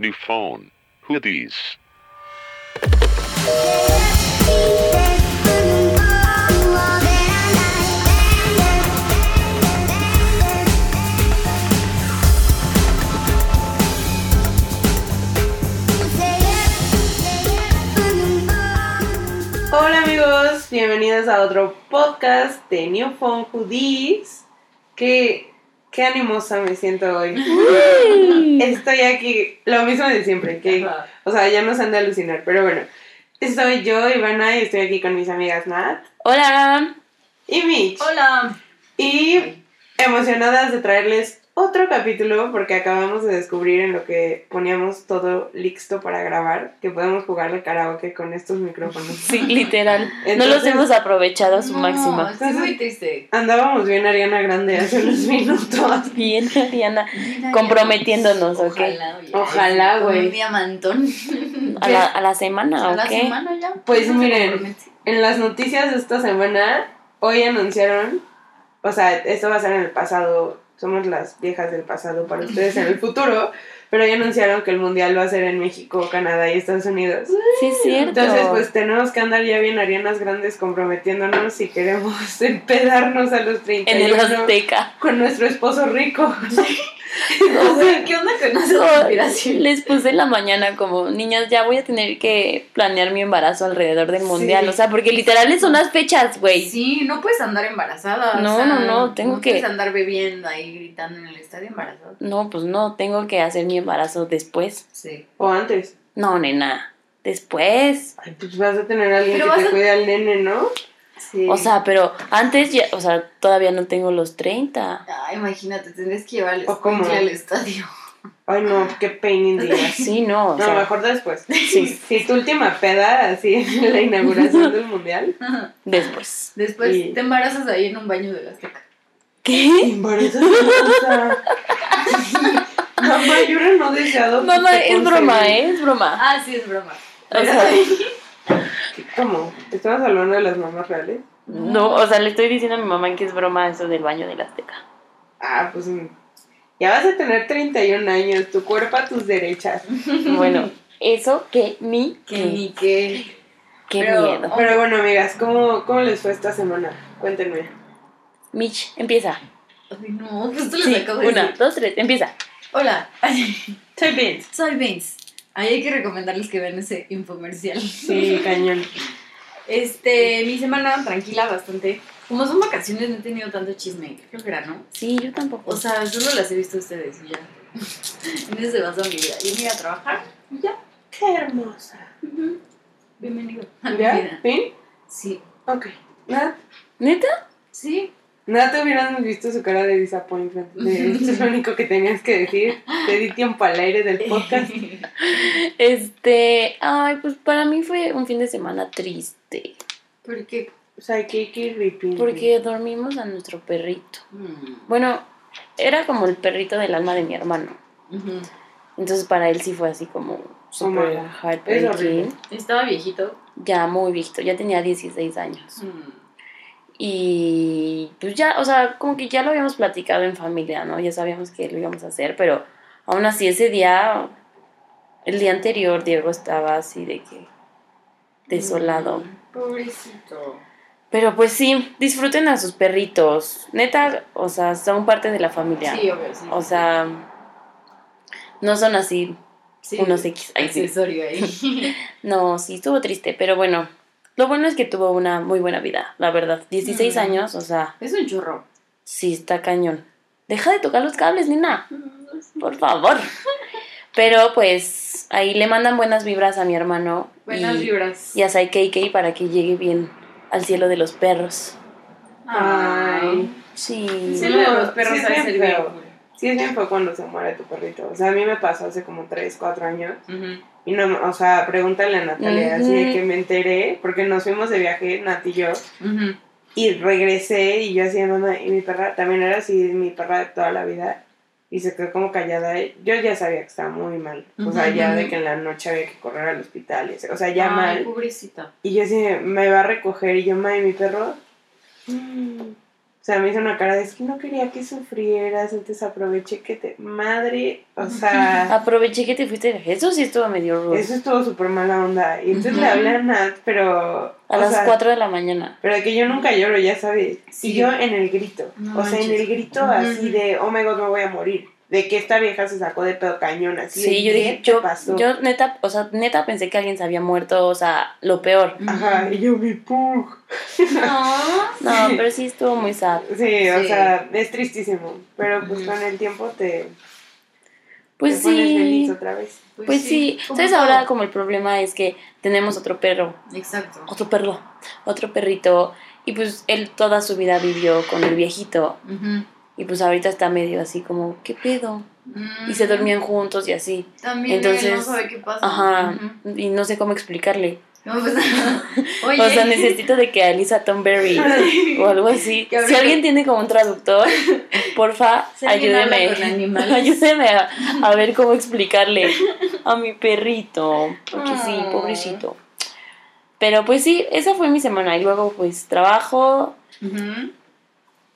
New phone. Who? Hola amigos, bienvenidos a otro podcast de New Phone Hoodies. Qué, qué animosa me siento hoy. Estoy aquí, lo mismo de siempre, que, Ajá. o sea, ya no se han de alucinar, pero bueno. Soy yo, Ivana, y estoy aquí con mis amigas Nat Hola. y Mitch. Hola. Y emocionadas de traerles otro capítulo porque acabamos de descubrir en lo que poníamos todo listo para grabar que podemos jugar de karaoke con estos micrófonos. Sí, literal. no los hemos aprovechado a su No, máximo. Estoy muy triste. Andábamos bien Ariana Grande hace unos minutos. Bien, Diana. Comprometiéndonos, ¿ok? Ojalá, oye. Ojalá, Con güey. Un diamantón. ¿A la, a la semana A o la semana ya. Pues miren. En las noticias de esta semana, hoy anunciaron, o sea, esto va a ser en el pasado, somos las viejas del pasado para ustedes en el futuro, pero hoy anunciaron que el mundial va a ser en México, Canadá y Estados Unidos. Sí, es cierto. Entonces, pues tenemos que andar ya bien arianas grandes comprometiéndonos si queremos empedarnos a los en 31 el Azteca. con nuestro esposo rico. No, ¿Qué onda con? Les puse en la mañana como, niñas, ya voy a tener que planear mi embarazo alrededor del mundial. Sí. O sea, porque literal son las fechas, güey. Sí, no puedes andar embarazada. o No, sea, no, no, tengo no que- puedes andar bebiendo ahí gritando en el estadio embarazada. No, pues no, tengo que hacer mi embarazo después. Sí. O antes. No, nena. Después. Ay, pues vas a tener a alguien Pero que te a- cuide al nene, ¿no? Sí. O sea, pero antes ya, o sea, todavía no tengo los 30. Ay, imagínate, tendrías que llevar el ¿O cómo? escuincle al estadio. Ay, no, qué pain in the ass. Sí, no, No, sea, mejor después. sí, Si tu última peda, así en la inauguración del mundial. después. Después te embarazas ahí en un baño de la Azteca. ¿Qué? Embarazo Mamá, yo era no deseado. Mamá, te es broma. ¿eh? Es broma. Ah, sí, es broma. O sea, ¿Cómo? ¿Estamos hablando de las mamás reales? no, o sea, le estoy diciendo a mi mamá que es broma eso del baño de la Azteca. Ah, pues mm, ya vas a tener 31 años, tu cuerpo a tus derechas. Bueno, eso que ni Que ni que. Qué Pero- miedo. Pero bueno, amigas, ¿cómo, ¿cómo les fue esta semana? Cuéntenme. Mitch, empieza. Ay, no, justo les Sí, acabo de una, decir. dos, tres, empieza. Hola, Soy Vince. soy Vince. Ahí hay que recomendarles que vean ese infomercial. Sí, cañón. Este, mi semana tranquila bastante. Como son vacaciones, no he tenido tanto chisme. Creo que era, ¿no? Sí, yo tampoco. O sea, solo las he visto a ustedes y ya. En eso se basa mi vida. Yo me iba a trabajar y ya. Qué hermosa. Bienvenido ¿Ya? ¿Fin? Sí. Ok. ¿Neta? Sí. Nada te hubieran visto su cara de disappointment. De, esto es lo único que tenías que decir. Te di tiempo al aire del podcast. Este, ay, pues para mí fue un fin de semana triste. Porque. O sea, que que repeat. Porque dormimos a nuestro perrito. mm, Bueno, era como el perrito del alma de mi hermano. Entonces para él sí fue así como super horrible. Estaba viejito. Ya muy visto, ya tenía 16 años. Mm. Y pues ya, o sea, como que ya lo habíamos platicado en familia, ¿no? Ya sabíamos que lo íbamos a hacer, pero aún así ese día, el día anterior, Diego estaba así de que desolado. Mm, Pobrecito. Pero pues sí, disfruten a sus perritos. Neta, o sea, son parte de la familia. Sí, obvio, sí. O sea, no son así Sí, unos X. Ay, sí. ahí. No, sí, estuvo triste, pero bueno. Lo bueno es que tuvo una muy buena vida, la verdad. 16 Mm. años, o sea, es un churro. sí, está cañón. Deja de tocar los cables, nena. Por favor. Pero pues ahí le mandan buenas vibras a mi hermano. Buenas y, vibras. Y a Sai KK para que llegue bien al cielo de los perros. Ay. Sí. Sí, lo de los perros Sí, es Sí, es bien fue cuando se muere tu perrito. O sea, a mí me pasó hace como 3, 4 años. Y no, o sea, pregúntale a Natalia, así de que me enteré, porque nos fuimos de viaje, Nat y yo, y regresé y yo así, mamá, y mi perra también era así, mi perra de toda la vida, y se quedó como callada. Yo ya sabía que estaba muy mal, o sea, ya de que en la noche había que correr al hospital, y así, o sea, ya Ay, mal. pobrecita. Y yo así, me va a recoger, y yo, ma, ¿y mi perro? "Mm". O sea, me hizo una cara de es que no quería que sufrieras, entonces aproveché que te. Madre, o sea. Aproveché que te fuiste de Eso sí estuvo medio rudo. Eso estuvo súper mala onda. Y entonces le hablé a Nat, pero. A las sea, 4 de la mañana. Pero que yo nunca lloro, ya sabes. Sí. Y yo en el grito. No o sea, en el grito así de, oh my god, me voy a morir. De que esta vieja se sacó de pedo cañón, así. Sí, de, yo ¿qué dije, yo, pasó? yo neta, o sea, neta pensé que alguien se había muerto, o sea, lo peor. Ajá, y yo mi pug. No. No, pero sí estuvo muy sad. Sí, o Sí. sea, es tristísimo. Pero pues con el tiempo te, Pues te pones feliz sí. otra vez. Pues sí. como ¿Sabes? todo. Ahora como el problema es que tenemos otro perro, Exacto. otro perro, otro perrito. Y pues él toda su vida vivió con el viejito. Ujú. Y pues ahorita está medio así como, ¿qué pedo? Y se Mm. dormían juntos y así. También Entonces, no sabe qué pasa. Ajá. Y no sé cómo explicarle. No, pues, Oye. O sea, necesito de que a Elisa Tomberry o algo así. Si alguien tiene como un traductor, porfa, ayúdeme. Ayúdeme a, a ver cómo explicarle a mi perrito. Porque sí, Ah. pobrecito. Pero pues sí, esa fue mi semana. Y luego pues trabajo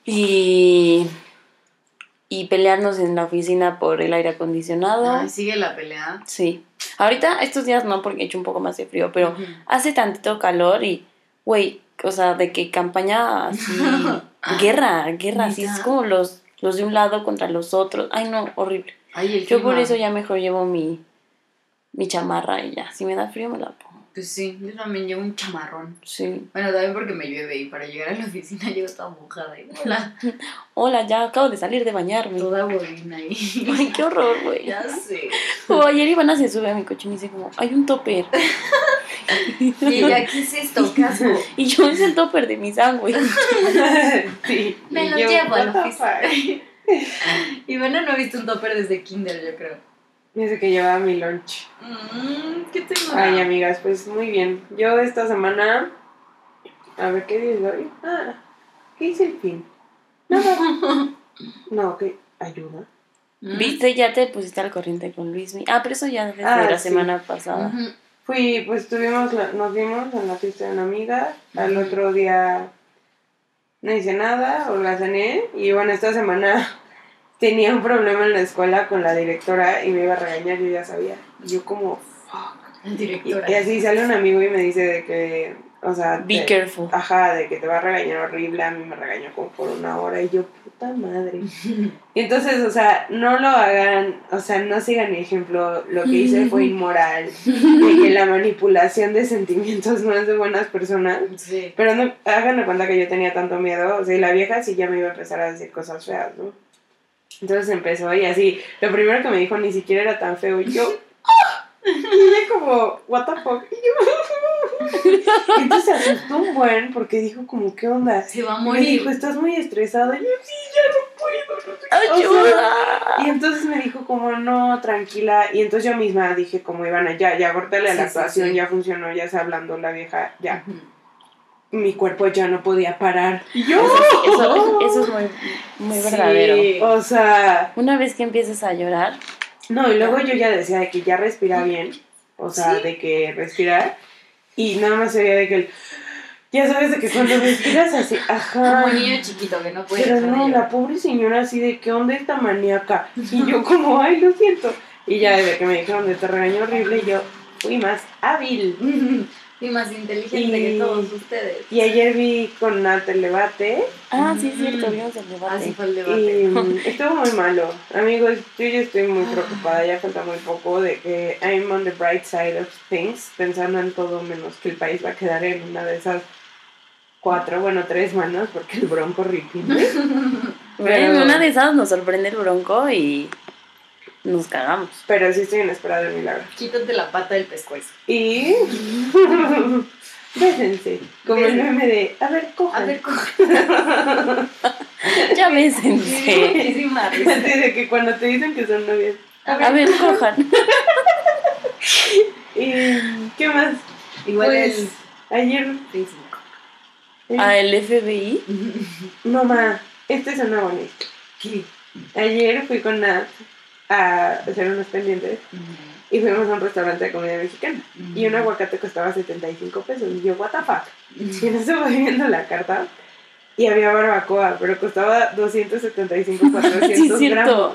y, y pelearnos en la oficina por el aire acondicionado. Ay, sigue la pelea. Sí. Ahorita estos días no, porque he hecho un poco más de frío, pero hace tantito calor y, güey, o sea, de que campaña así, guerra, guerra, así, es como los, los de un lado contra los otros. Ay, no, horrible. Ay, el Yo por eso ya mejor llevo mi, mi chamarra y ya. Si me da frío, me la pongo. Pues sí, yo también llevo un chamarrón. Sí. Bueno, también porque me llueve y para llegar a la oficina llego toda mojada y hola, Hola, ya acabo de salir de bañarme. toda bolina ahí. Ay, qué horror, güey. ya sé. O ayer Ivana se sube a mi coche y me dice como, hay un topper. Y ella, ¿qué es esto? ¿Qué asco? Y yo es el topper de mi sándwich. sí. Me lo llevo a la oficina. Ivana no ha visto un topper desde kinder, yo creo. Dice que llevaba mi lunch. Mm, ¿Qué tengo? Ay, amigas, pues muy bien. Yo esta semana. A ver, ¿qué día es hoy? Ah, ¿qué hice el fin? Nada. No, ¿qué? ¿Ayuda? Mm. ¿Viste? Ya te pusiste al corriente con Luismi. Ah, pero eso ya desde Ah, la sí. semana pasada. Fui, pues tuvimos, la- nos vimos en la fiesta de una amiga. Al otro día no hice nada, o la cené. Y bueno, esta semana tenía un problema en la escuela con la directora y me iba a regañar, yo ya sabía. Y yo como, fuck. Y, así sale un amigo y me dice de que, o sea, Be te- careful. Ajá, de que te va a regañar horrible, a mí me regañó como por una hora y yo, puta madre. Y entonces, o sea, no lo hagan, o sea, no sigan mi ejemplo, lo que hice fue inmoral, de que la manipulación de sentimientos no es de buenas personas. Sí. Pero no, hagan de cuenta que yo tenía tanto miedo, o sea, y la vieja sí ya me iba a empezar a decir cosas feas, ¿no? Entonces empezó y así, lo primero que me dijo ni siquiera era tan feo, y yo, ¡ah! y ella como, what the fuck, y yo, entonces se asustó un buen porque dijo como, ¿qué onda? Se va a Y me morir. dijo, estás muy estresado, y yo, sí, ya no puedo, no sé qué". O y entonces me dijo como, no, tranquila. Y entonces yo misma dije como, Ivana, ya, ya, Sí, la actuación, sí. ya funcionó, ya está hablando la vieja, ya. Mi cuerpo ya no podía parar. Y yo, Eso, sí, eso, eso es muy, muy Sí. verdadero. o sea, Una vez que empieces a llorar, no, y luego yo ya decía de que ya respira bien, o sea, Sí. de que respirar. Y nada más se veía de que el, ya sabes de que cuando respiras así, ajá. Como niño chiquito que no puede Pero no, la pobre señora así de qué onda esta maníaca. Y yo como, ay, lo siento. Y ya desde que me dijeron de te regañó horrible, yo fui más hábil. Y más inteligente Y- que todos ustedes. Y ayer vi con Nat el debate ah, sí es cierto, vimos el debate. Así fue el debate. y estuvo muy malo. Amigos, yo ya estoy muy preocupada, ya falta muy poco de que I'm on the bright side of things, pensando en todo menos que el país va a quedar en una de esas cuatro, bueno, tres manos, porque el bronco ripinde. Bueno, en Pero- una de esas nos sorprende el bronco y nos cagamos. Pero sí estoy en espera del milagro. Quítate la pata del pescuezo. Y. Bésense. Como el meme de. A ver, cojan. A ver, coge. Ya bésense. Muchísima risa. Así de que cuando te dicen que son novias. A ver, cojan. ¿Y qué más? Igual Pues, el Ayer. Facebook. A el FBI. No, ma. Este suena bonito. ¿Qué? Ayer fui con Nat a hacer unos pendientes y fuimos a un restaurante de comida mexicana. Y un aguacate costaba 75 pesos. Y yo, ¿What the fuck? Y no se va viendo la carta. y había barbacoa, pero costaba 275, 400 Sí, gramos.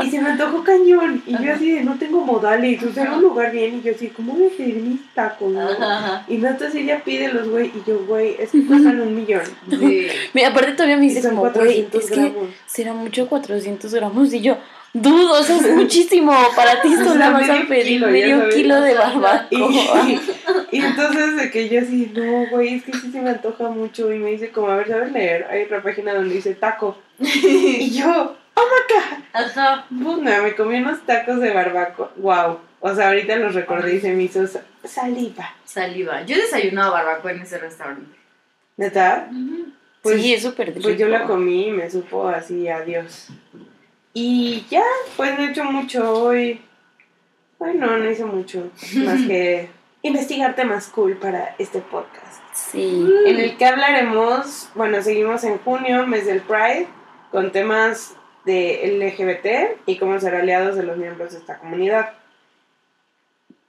Y se me antojó cañón. Y yo así de, no tengo modales, o sea, era un lugar bien. Y yo así, ¿cómo voy a pedir mis tacos? no? Ajá. Y entonces ella pide los güey, y yo, güey, es que cuestan un millón. Sí. Mira, aparte todavía me dice como, güey, 400 es que gramos. será mucho 400 gramos. Y yo, dudo, eso es muchísimo. Para ti O solo sea, vas a medio pedir kilo, medio kilo de Y, barbacoa. y entonces de que yo así, no, güey, es que sí se me antoja mucho. Y me dice como, a ver, ¿sabes leer? Hay otra página donde dice taco. Y yo, Ajá. Bunda, me comí unos tacos de barbacoa. Wow. O sea, ahorita los recordé y se me hizo sa- saliva. Saliva. Yo desayunaba barbacoa en ese restaurante. ¿Neta? Pues, sí, es súper pues yo la comí y me supo así, adiós. Y ya, pues no he hecho mucho hoy. Hoy no, no hice mucho. Más que investigar temas cool para este podcast. Sí. En el que hablaremos, bueno, seguimos en junio, mes del Pride, con temas de LGBT y cómo ser aliados de los miembros de esta comunidad.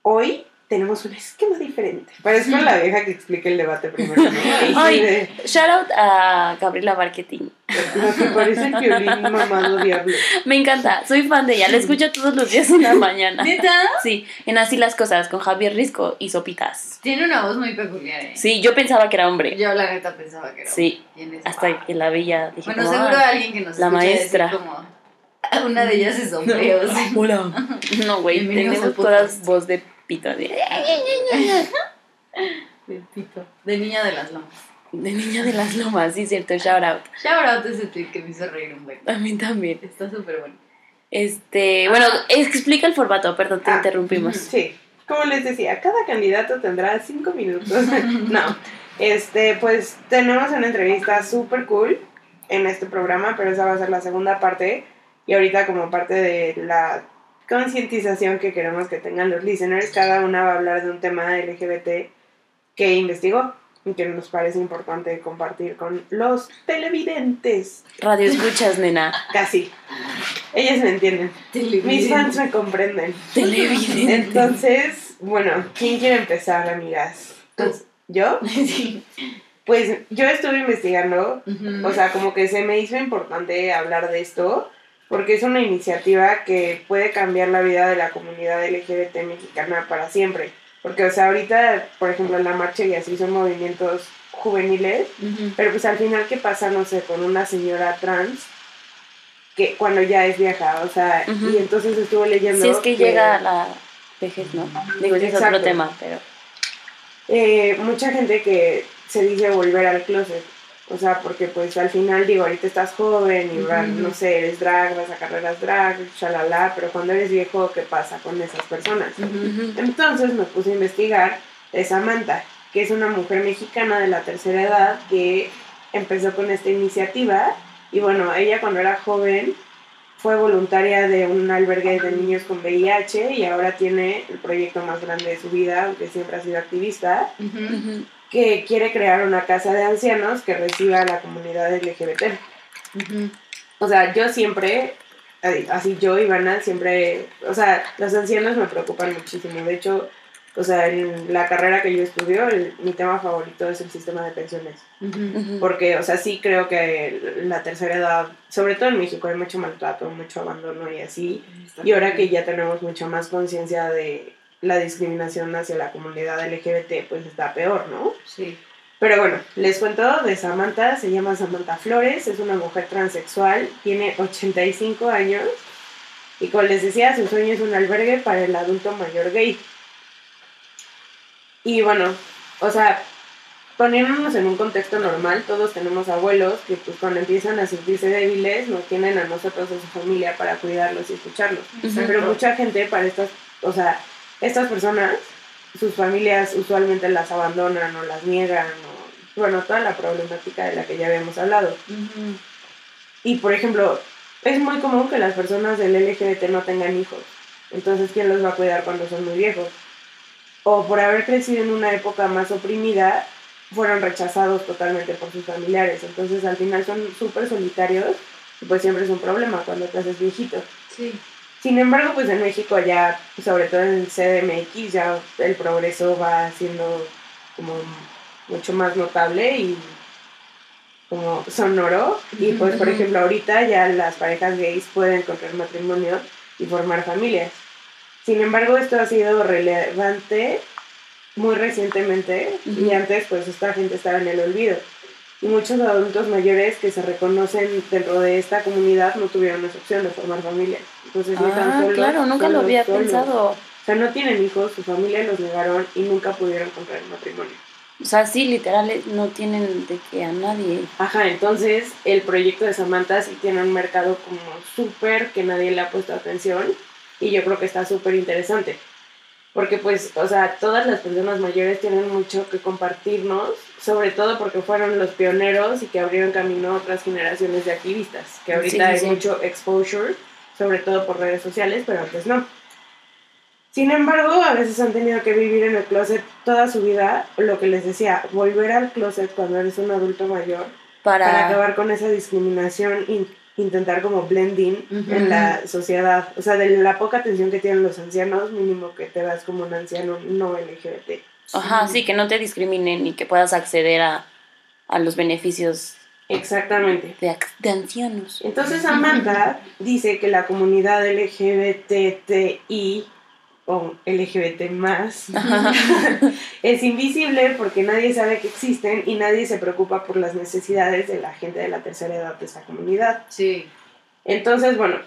Hoy tenemos un esquema diferente. Parezco la vieja que explica el debate primero. ¿no? Sí Ay. de- Shout out a Gabriela Marketing. Lo que parece el violín mamado diablo. Me encanta, soy fan de ella. La escucho todos los días en la mañana. ¿Neta? Sí, en Así las Cosas con Javier Risco y Sopitas. Tiene una voz muy peculiar, ¿eh? Sí, yo pensaba que era hombre. Yo la neta pensaba que era. Sí, ¿Quién es? hasta que la veía dije, Bueno, seguro alguien que nos la maestra. como "Ah, una de ellas es hombre o sí. Hola. No, güey, tenemos todas voz de pito. De, De pito. De niña de las lomas. de niña de las lomas, sí, cierto, shout out. Shout out ese tweet que me hizo reír un buen. A mí también. Está súper bueno. Este, bueno, explica el formato, perdón, te Ah. interrumpimos. Sí, como les decía, cada candidato tendrá cinco minutos. no, este, pues tenemos una entrevista súper cool en este programa, pero esa va a ser la segunda parte. Y ahorita como parte de la concientización que queremos que tengan los listeners, cada una va a hablar de un tema LGBT que investigó y que nos parece importante compartir con los televidentes. Radio escuchas, nena. Casi. Ellas me entienden. Mis fans me comprenden. Televidente. Entonces, bueno, ¿quién quiere empezar, amigas? Tú. ¿Yo? Sí. Pues yo estuve investigando, o sea, como que se me hizo importante hablar de esto, porque es una iniciativa que puede cambiar la vida de la comunidad LGBT mexicana para siempre. Porque, o sea, ahorita, por ejemplo, la marcha y así son movimientos juveniles, pero pues al final, ¿qué pasa, no sé, con una señora trans? Que cuando ya es vieja, o sea, y entonces estuve leyendo. Si es que llega a la vejez, ¿no? Digo, ese es otro tema, pero. eh, mucha gente que se dice volver al closet. O sea, porque pues al final digo, ahorita estás joven y va- Ujú. no sé, eres drag, vas a carreras drag, shalala, pero cuando eres viejo, ¿qué pasa con esas personas? Entonces me puse a investigar de Samantha, que es una mujer mexicana de la tercera edad que empezó con esta iniciativa y bueno, ella cuando era joven fue voluntaria de un albergue de niños con VIH y ahora tiene el proyecto más grande de su vida, aunque siempre ha sido activista. Que quiere crear una casa de ancianos que reciba a la comunidad LGBT. O sea, yo siempre, así yo, Ivana, siempre, o sea, los ancianos me preocupan muchísimo. De hecho, o sea, en la carrera que yo estudio, el- mi tema favorito es el sistema de pensiones. Porque, o sea, sí creo que la tercera edad, sobre todo en México, hay mucho maltrato, mucho abandono y así. Y ahora que ya tenemos mucha más conciencia de la discriminación hacia la comunidad LGBT, pues está peor, ¿no? Sí. Pero bueno, les cuento de Samantha, se llama Samantha Flores, es una mujer transexual, tiene 85 años y como les decía, su sueño es un albergue para el adulto mayor gay. Y bueno, o sea, poniéndonos en un contexto normal, todos tenemos abuelos que pues cuando empiezan a sentirse débiles nos tienen a nosotros, a su familia, para cuidarlos y escucharlos. Pero mucha gente para estas, o sea, estas personas, sus familias usualmente las abandonan o las niegan, o, bueno, toda la problemática de la que ya habíamos hablado. Y por ejemplo, es muy común que las personas del LGBT no tengan hijos. Entonces, ¿quién los va a cuidar cuando son muy viejos? O por haber crecido en una época más oprimida, fueron rechazados totalmente por sus familiares. Entonces, al final son súper solitarios y pues siempre es un problema cuando te haces viejito. Sí. Sin embargo, pues en México ya, sobre todo en el CDMX, ya el progreso va siendo como mucho más notable y como sonoro y pues por ejemplo ahorita ya las parejas gays pueden contraer matrimonio y formar familias. Sin embargo, esto ha sido relevante muy recientemente y antes pues esta gente estaba en el olvido. Y muchos adultos mayores que se reconocen dentro de esta comunidad no tuvieron esa opción de formar familias. Entonces, Ah, solos, claro, nunca lo había solos. pensado. O sea, no tienen hijos, su familia los negaron y nunca pudieron contraer matrimonio. O sea, sí, literal, eh, no tienen de que a nadie. Ajá, entonces el proyecto de Samantha sí tiene un mercado como súper que nadie le ha puesto atención y yo creo que está súper interesante. Porque pues, o sea, todas las personas mayores tienen mucho que compartirnos, sobre todo porque fueron los pioneros y que abrieron camino a otras generaciones de activistas, que ahorita Sí, sí, hay sí. mucho exposure, sobre todo por redes sociales, pero antes no. Sin embargo, a veces han tenido que vivir en el closet toda su vida, lo que les decía, volver al closet cuando eres un adulto mayor Para, para acabar con esa discriminación e intentar como blending en la sociedad. O sea, de la poca atención que tienen los ancianos, mínimo que te das como un anciano no LGBT. Ajá, sí, que no te discriminen y que puedas acceder a, a los beneficios Exactamente. de, ancianos. Entonces Samantha dice que la comunidad LGBTI o LGBT más es invisible porque nadie sabe que existen y nadie se preocupa por las necesidades de la gente de la tercera edad de esa comunidad. Sí. Entonces, bueno,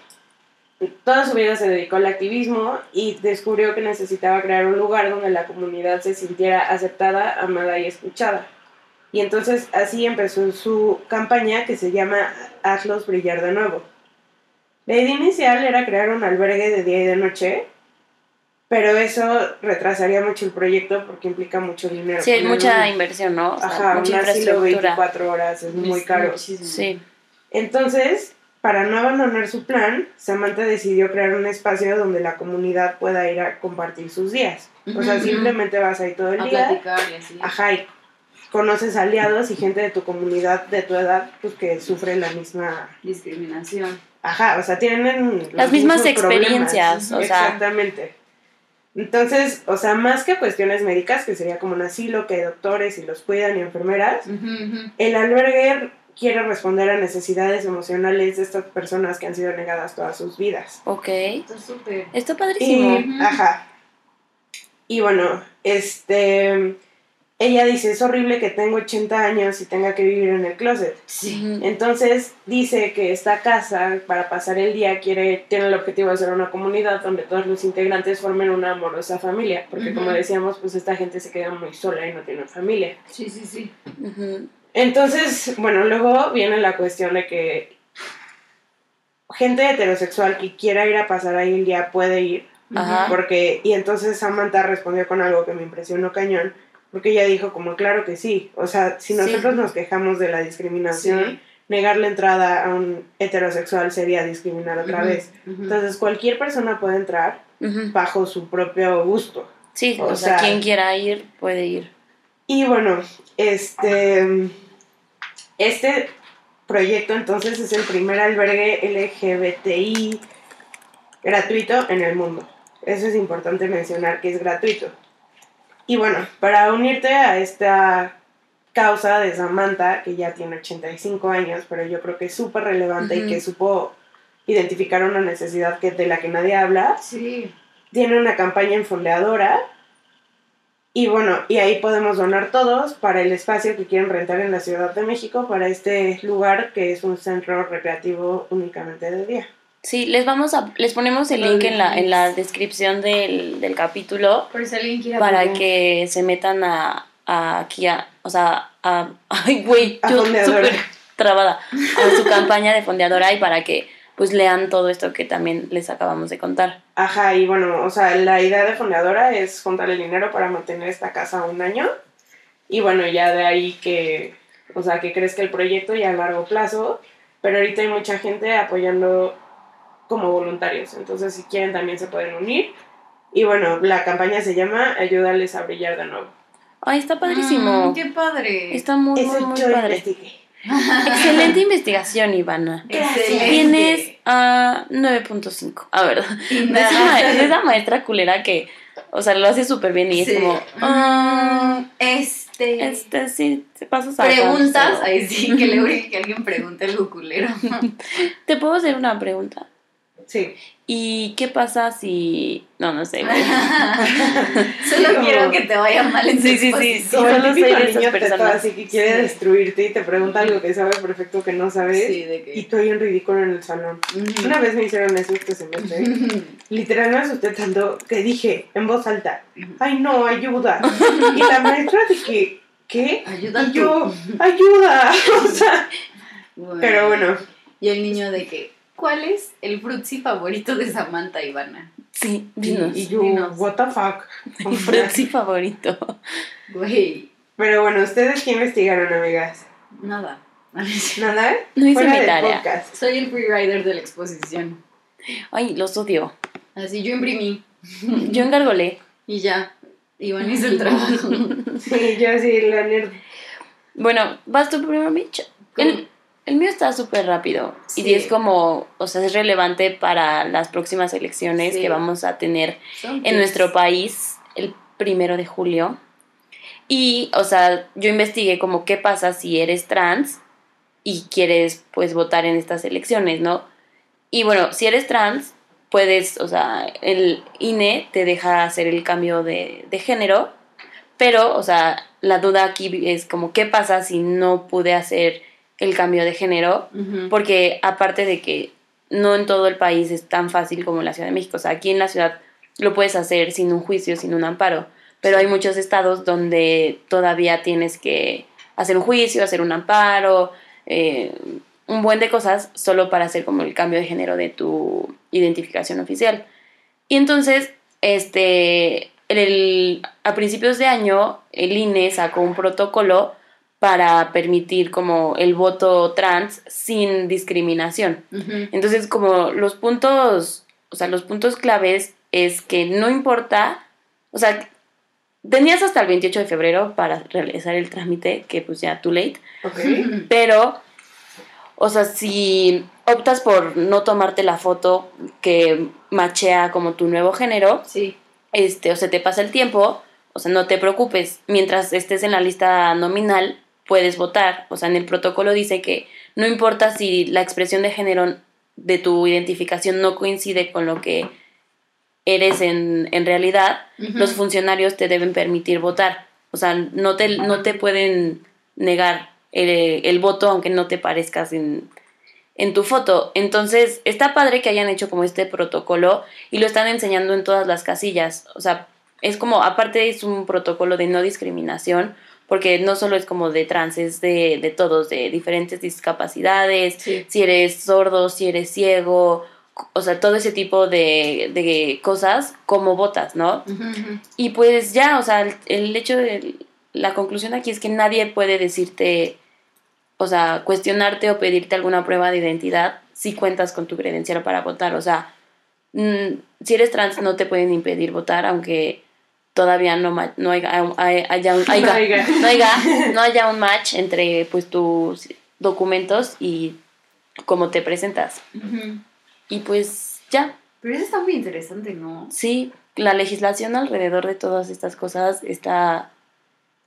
toda su vida se dedicó al activismo y descubrió que necesitaba crear un lugar donde la comunidad se sintiera aceptada, amada y escuchada. Y entonces así empezó su campaña que se llama Hazlos brillar de nuevo. La idea inicial era crear un albergue de día y de noche, pero eso retrasaría mucho el proyecto porque implica mucho dinero. Sí, hay mucha un- inversión, ¿no? O sea, Ajá, mucha un asilo infraestructura. 24 horas es muy Es caro. muchísimo. Sí. Entonces, para no abandonar su plan, Samantha decidió crear un espacio donde la comunidad pueda ir a compartir sus días. O sea, simplemente vas ahí todo el A día, platicar y así. ajá, y conoces aliados y gente de tu comunidad, de tu edad, pues que sufre la misma, Discriminación. ajá, o sea, tienen los Las mismas experiencias, o sea. Exactamente. Entonces, o sea, más que cuestiones médicas, que sería como un asilo, que hay doctores y los cuidan y enfermeras, el albergue quiere responder a necesidades emocionales de estas personas que han sido negadas todas sus vidas. Ok. Está súper. Está padrísimo. Y, ajá. Y bueno, este, ella dice, es horrible que tengo 80 años y tenga que vivir en el closet. Sí. Entonces dice que esta casa, para pasar el día, quiere, tiene el objetivo de ser una comunidad donde todos los integrantes formen una amorosa familia. Porque como decíamos, pues esta gente se queda muy sola y no tiene familia. Sí, sí, sí. Entonces, bueno, luego viene la cuestión de que gente heterosexual que quiera ir a pasar ahí el día puede ir, Ajá. porque, y entonces Samantha respondió con algo que me impresionó cañón, porque ella dijo como, claro que sí, o sea, si Sí. nosotros nos quejamos de la discriminación, Sí. negar la entrada a un heterosexual sería discriminar otra vez. Entonces, cualquier persona puede entrar bajo su propio gusto. Sí, o o, sea, sea- quien quiera ir, puede ir. Y bueno, este, este proyecto entonces es el primer albergue LGBTI gratuito en el mundo. Eso es importante mencionar que es gratuito. Y bueno, para unirte a esta causa de Samantha, que ya tiene 85 años, pero yo creo que es súper relevante y que supo identificar una necesidad que, de la que nadie habla, Sí. tiene una campaña en fondeadora y bueno, y ahí podemos donar todos para el espacio que quieren rentar en la Ciudad de México para este lugar que es un centro recreativo únicamente de día. Sí, les vamos a, les ponemos el Los link en la, en la descripción del, del capítulo Por si alguien quiere para que se metan a, a aquí a, o sea, a, ay güey, yo súper trabada, a su campaña de fondeadora y para que pues lean todo esto que también les acabamos de contar. Ajá, y bueno, o sea, la idea de fondeadora es juntar el dinero para mantener esta casa un año y bueno, ya de ahí que, o sea, que crezca el proyecto ya a largo plazo, pero ahorita hay mucha gente apoyando como voluntarios, entonces si quieren también se pueden unir. Y bueno, la campaña se llama Ayúdales a brillar de nuevo. Ay, está padrísimo. Mm, qué padre. Está muy, Eso muy, muy yo padre. investigué. Excelente investigación, Ivana. Excelente. Tienes a 9.5. A ver, de esa, de esa maestra culera que, o sea, lo hace súper bien y es Sí. como, ah, Mm, es Este. Este, sí, te pasas a Preguntas. Ahí sí, que le urge que alguien pregunte algo culero. ¿Te puedo hacer una pregunta? Sí. ¿Y qué pasa si... No, no sé. güey. Solo como- quiero que te vaya mal en Sí, sí, sí. Como el solo soy de esas personas. así que quiere Sí. destruirte y te pregunta algo que sabe perfecto que no sabes. Sí, de que. Y estoy en ridículo en el salón. Ujú. Una vez me hicieron eso este semestre. Literal me asusté tanto que dije en voz alta, ay no, ayuda. Y la maestra que, ¿qué? Ayuda Y tú. yo, ayuda. O sea, Bueno. pero bueno, Y el niño de que, ¿cuál es el frutzi favorito de Samantha Ivana? Sí, y, dinos. y yo, dinos. what the fuck. Mi frutzi favorito. Güey, pero bueno, ¿ustedes qué investigaron, amigas? nada. ¿Nada? No hice Fuera mi tarea. podcast. Soy el freerider de la exposición. Ay, los odio. Así yo imprimí Yo engargolé. y ya. Iván hizo el trabajo. Sí, yo sí, la nerd. Bueno, vas tú primero, Mitch. El, el mío está súper rápido. Sí. Y es como, o sea, es relevante para las próximas elecciones Sí. que vamos a tener Son en nuestro país el primero de julio. Y, o sea, yo investigué como qué pasa si eres trans y quieres, pues, votar en estas elecciones, ¿no? Y bueno, si eres trans, puedes, o sea, el INE te deja hacer el cambio de, de género, pero, o sea, la duda aquí es como qué pasa si no pude hacer el cambio de género, porque aparte de que no en todo el país es tan fácil como en la Ciudad de México, o sea, aquí en la ciudad lo puedes hacer sin un juicio, sin un amparo, pero hay muchos estados donde todavía tienes que hacer un juicio, hacer un amparo, eh, un buen de cosas solo para hacer como el cambio de género de tu identificación oficial. Y entonces, este, el, a principios de año, el INE sacó un protocolo para permitir como el voto trans sin discriminación. Entonces, como los puntos, o sea, los puntos claves es que no importa, o sea, tenías hasta el 28 de febrero para realizar el trámite, que pues ya too late, pero, o sea, si optas por no tomarte la foto que machea como tu nuevo género, Sí. este, o se te pasa el tiempo, o sea, no te preocupes, mientras estés en la lista nominal, puedes votar. O sea, en el protocolo dice que no importa si la expresión de género de tu identificación no coincide con lo que eres en, en realidad, los funcionarios te deben permitir votar. O sea, no te, no te pueden negar el, el voto aunque no te parezcas en, en tu foto. Entonces, está padre que hayan hecho como este protocolo y lo están enseñando en todas las casillas. O sea, es como, aparte es un protocolo de no discriminación, porque no solo es como de trans, es de, de todos, de diferentes discapacidades, Sí. si eres sordo, si eres ciego, o sea, todo ese tipo de, de cosas como votas, ¿no? Y pues ya, o sea, el, el hecho de la conclusión aquí es que nadie puede decirte, o sea, cuestionarte o pedirte alguna prueba de identidad si cuentas con tu credencial para votar. O sea, mm, si eres trans no te pueden impedir votar, aunque todavía no, no haya, hay- haya un, haya- no haya, no haya un match entre pues tus documentos y cómo te presentas. Y pues ya, Pero eso está muy interesante, ¿no? Sí, la legislación alrededor de todas estas cosas está,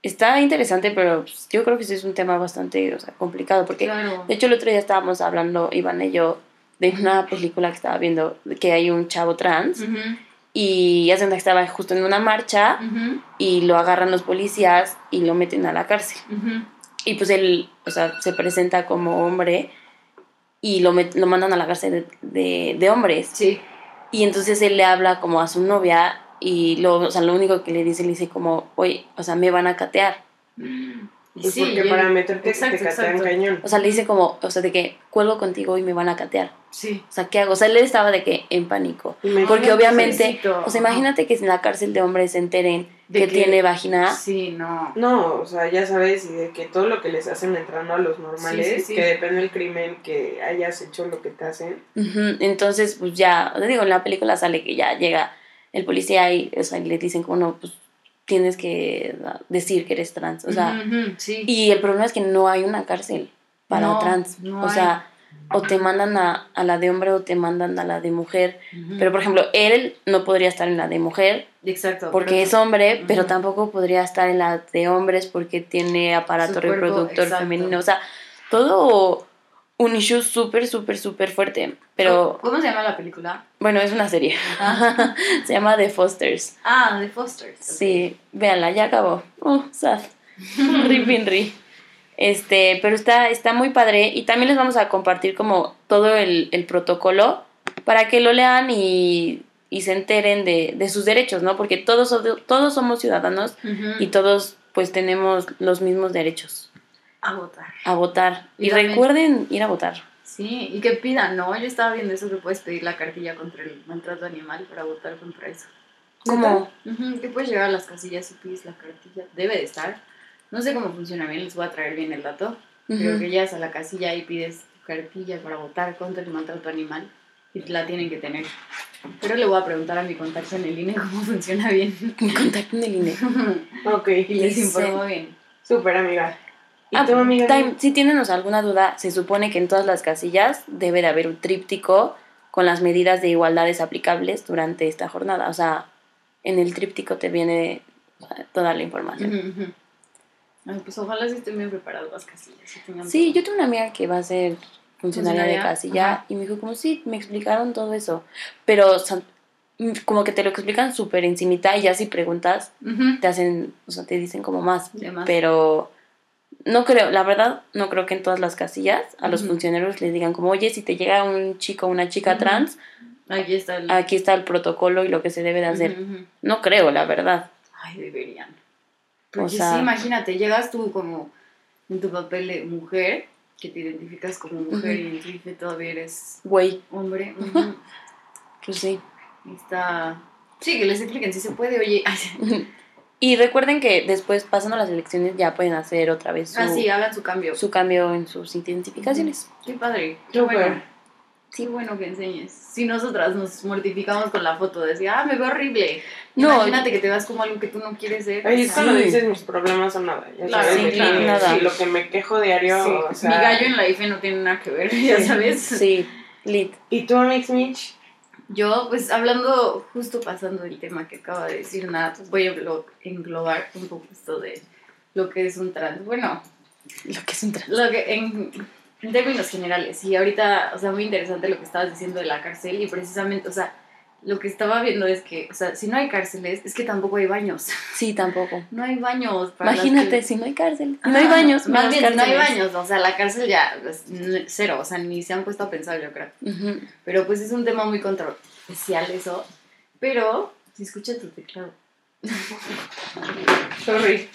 está interesante, pero pues, yo creo que sí es un tema bastante o sea, complicado, porque Claro. de hecho el otro día estábamos hablando, Iván y yo, de una película que estaba viendo, que hay un chavo trans, Ujú, y hace que estaba justo en una marcha, y lo agarran los policías y lo meten a la cárcel. Y pues él, o sea, se presenta como hombre y lo, met- lo mandan a la cárcel de, de, de hombres. Sí. Y entonces él le habla como a su novia y lo, o sea, lo único que le dice, le dice como, oye, o sea, me van a catear. Pues Sí, porque para meterte exacto, te catean exacto. cañón. O sea, le dice como, o sea, de que cuelgo contigo y me van a catear. Sí. O sea, ¿qué hago? O sea, él estaba de que en pánico. Imagínate, Porque obviamente, o sea, imagínate que en la cárcel de hombres se enteren que, que- tiene vagina. Sí, no. No, o sea, ya sabes, y de que todo lo que les hacen entrando a los normales, Sí, sí, sí. que depende del crimen que hayas hecho lo que te hacen. Entonces, pues ya, te digo, en la película sale que ya llega el policía y, o sea, y le dicen como, no, pues tienes que decir que eres trans. O sea, sí. Y el problema es que no hay una cárcel para No, trans. no o hay. sea, o te mandan a, a la de hombre o te mandan a la de mujer. Pero, por ejemplo, él no podría estar en la de mujer Exacto. porque pero- es hombre, pero tampoco podría estar en la de hombres porque tiene aparato Su reproductor femenino. O sea, todo un issue súper, súper, súper fuerte. Pero, ¿Cómo se llama la película? bueno, es una serie. Ah, Se llama The Fosters. ah The Fosters. Sí, véanla, ya acabó. Oh, sad. Rip. Este, pero está, está muy padre y también les vamos a compartir como todo el, el protocolo para que lo lean y, y se enteren de, de sus derechos, ¿no? Porque todos, todos somos ciudadanos y todos pues tenemos los mismos derechos A votar. a votar. Y Y, también- recuerden ir a votar. Sí, y que pidan, ¿no? Yo estaba viendo eso que puedes pedir la cartilla contra el maltrato animal para votar contra eso. Ujú, que puedes llegar a las casillas y pides la cartilla. Debe de estar. No sé cómo funciona bien, les voy a traer bien el dato. Pero Ujú. que llegas a la casilla y pides tu cartilla para votar contra el maltrato animal y la tienen que tener. Pero le voy a preguntar a mi contacto en el INE cómo funciona bien. contacten el INE. Ok, y les informo bien. súper amiga. ¿Y Ah, tú, amiga? Time, si tienen alguna duda, se supone que en todas las casillas debe de haber un tríptico con las medidas de igualdades aplicables durante esta jornada. O sea, en el tríptico te viene toda la información. Ujú, ujú. Ay, pues ojalá sí estén bien preparadas las casillas. tengan Sí, todo. yo tengo una amiga que va a ser funcionaria de casilla Ajá. y me dijo como, sí, me explicaron todo eso. Pero o sea, mm, como que te lo explican súper encimita y ya si preguntas Ujú. te hacen, o sea, te dicen como más. Pero no creo, la verdad, no creo que en todas las casillas a los funcionarios les digan como, oye, si te llega un chico o una chica trans, Aquí está el. aquí está el protocolo y lo que se debe de hacer. No creo, la verdad. Ay, deberían. Porque sea- sí, imagínate, llegas tú como en tu papel de mujer, que te identificas como mujer y en tu IFE todavía eres Güey, hombre. pues sí. Está... Sí, que les expliquen si se puede, oye. Y recuerden que después, pasando las elecciones, ya pueden hacer otra vez su, Ah, sí, hagan su cambio. su cambio en sus identificaciones. Qué padre. Qué bueno. Sí, bueno que enseñes. Si nosotras nos mortificamos con la foto de decir, ah, me veo horrible. No. Imagínate que te vas como algo que tú no quieres ser. Ahí es cuando Sí. dices mis problemas son nada. Ya Claro, sabes, sí, claro. Nada. sí, lo que me quejo diario, sí, o sea... Mi gallo en la IFE no tiene nada que ver, ya sabes. Sí, lit. ¿Y tú, Mix Mitch? Yo, pues hablando, justo pasando del tema que acaba de decir Nat, pues, voy a englo- englobar un poco esto de lo que es un trans. Bueno, Lo que es un trans. lo que en, en términos generales, y ahorita, o sea, muy interesante lo que estabas diciendo de la cárcel, y precisamente, o sea, lo que estaba viendo es que, o sea, si no hay cárceles, es que tampoco hay baños. Sí, tampoco. No hay baños. para Imagínate, que- si no hay cárcel, si no hay baños, Más bien, no hay baños, o sea, la cárcel ya, n- cero, o sea, ni se han puesto a pensar, yo creo. Pero pues es un tema muy controversial eso. Pero, si escucha tu teclado. Sorry.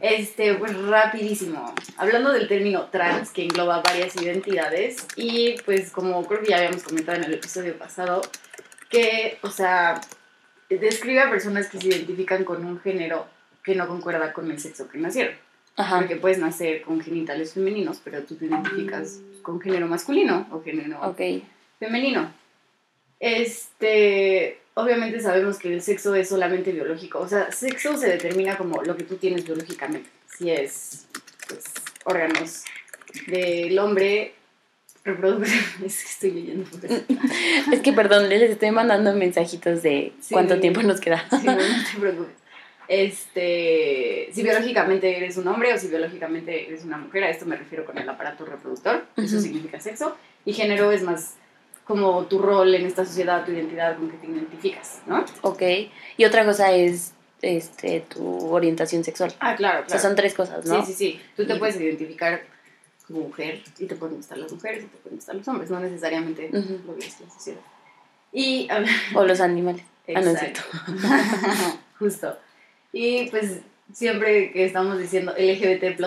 Este, pues rapidísimo. Hablando del término trans, que engloba varias identidades, y pues como creo que ya habíamos comentado en el episodio pasado, que, o sea, describe a personas que se identifican con un género que no concuerda con el sexo que nacieron. Ajá. Porque puedes nacer con genitales femeninos, pero tú te identificas con género masculino o género Ok. femenino. Este, obviamente sabemos que el sexo es solamente biológico, o sea, sexo se determina como lo que tú tienes biológicamente, si es pues, órganos del hombre reproductor, es que estoy leyendo. Es que perdón, les estoy mandando mensajitos de cuánto tiempo nos queda. Sí, no, no te preocupes. Este, si biológicamente eres un hombre o si biológicamente eres una mujer, a esto me refiero con el aparato reproductor, eso significa sexo, y género es más como tu rol en esta sociedad, tu identidad, con que te identificas, ¿no? Ok. Y otra cosa es este tu orientación sexual. Ah, claro, O sea, son tres cosas, ¿no? Sí, sí, sí. Tú te Y- puedes identificar como mujer y te pueden gustar las mujeres y te pueden gustar los hombres, no necesariamente lo que es la sociedad. Y O los animales. Ah, no. Justo. Y pues siempre que estamos diciendo LGBT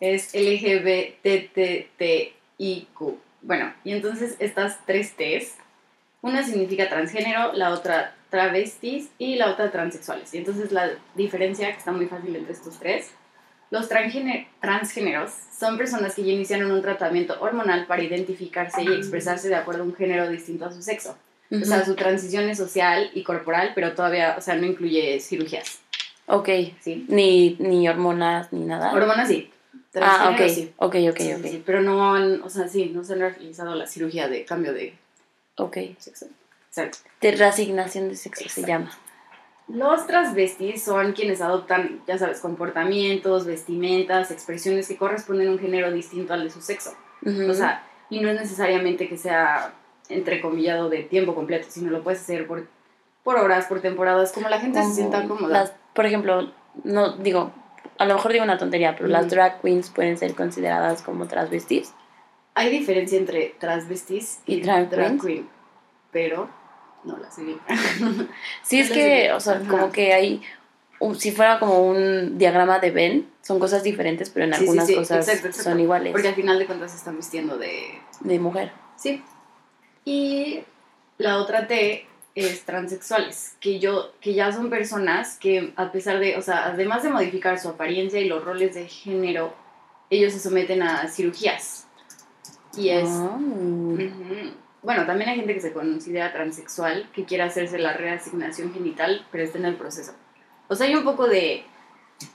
es LGBTTIQ. Bueno, y entonces estas tres T's, una significa transgénero, la otra travestis y la otra transexuales. Y entonces la diferencia que está muy fácil entre estos tres, los transgéne- transgéneros son personas que ya iniciaron un tratamiento hormonal para identificarse y expresarse de acuerdo a un género distinto a su sexo. O Ujú. sea, su transición es social y corporal, pero todavía, o sea, no incluye cirugías, Ok. ¿sí? Ni, ni hormonas, ni nada. Hormonas sí. Ah, ok, sí. ok, ok, Sí, sí, ok. sí, pero no han, o sea, sí, no se han realizado la cirugía de cambio de Ok. sexo. Exacto. De reasignación de sexo se llama. Los transvestis son quienes adoptan, ya sabes, comportamientos, vestimentas, expresiones que corresponden a un género distinto al de su sexo. O sea, y no es necesariamente que sea entrecomillado de tiempo completo, sino lo puedes hacer por, por horas, por temporadas, como la gente se sienta cómoda. las- por ejemplo, no digo, a lo mejor digo una tontería, pero las Ujú. drag queens pueden ser consideradas como transvestis. Hay diferencia entre transvestis y, ¿Y drag drag, queen, pero no la seguí. Sí, es Las que, de- o sea, ajá. como que hay, si fuera como un diagrama de Venn, son cosas diferentes, pero en Sí, sí, algunas sí, cosas exacto, exacto. son iguales Porque al final de cuentas se están vistiendo de... de mujer. Sí. Y la otra T es transexuales, que yo que ya son personas que a pesar de, o sea, además de modificar su apariencia y los roles de género, ellos se someten a cirugías. Y es Ah. Ujú. Bueno, también hay gente que se considera transexual, que quiere hacerse la reasignación genital, pero está en el proceso. O sea, hay un poco de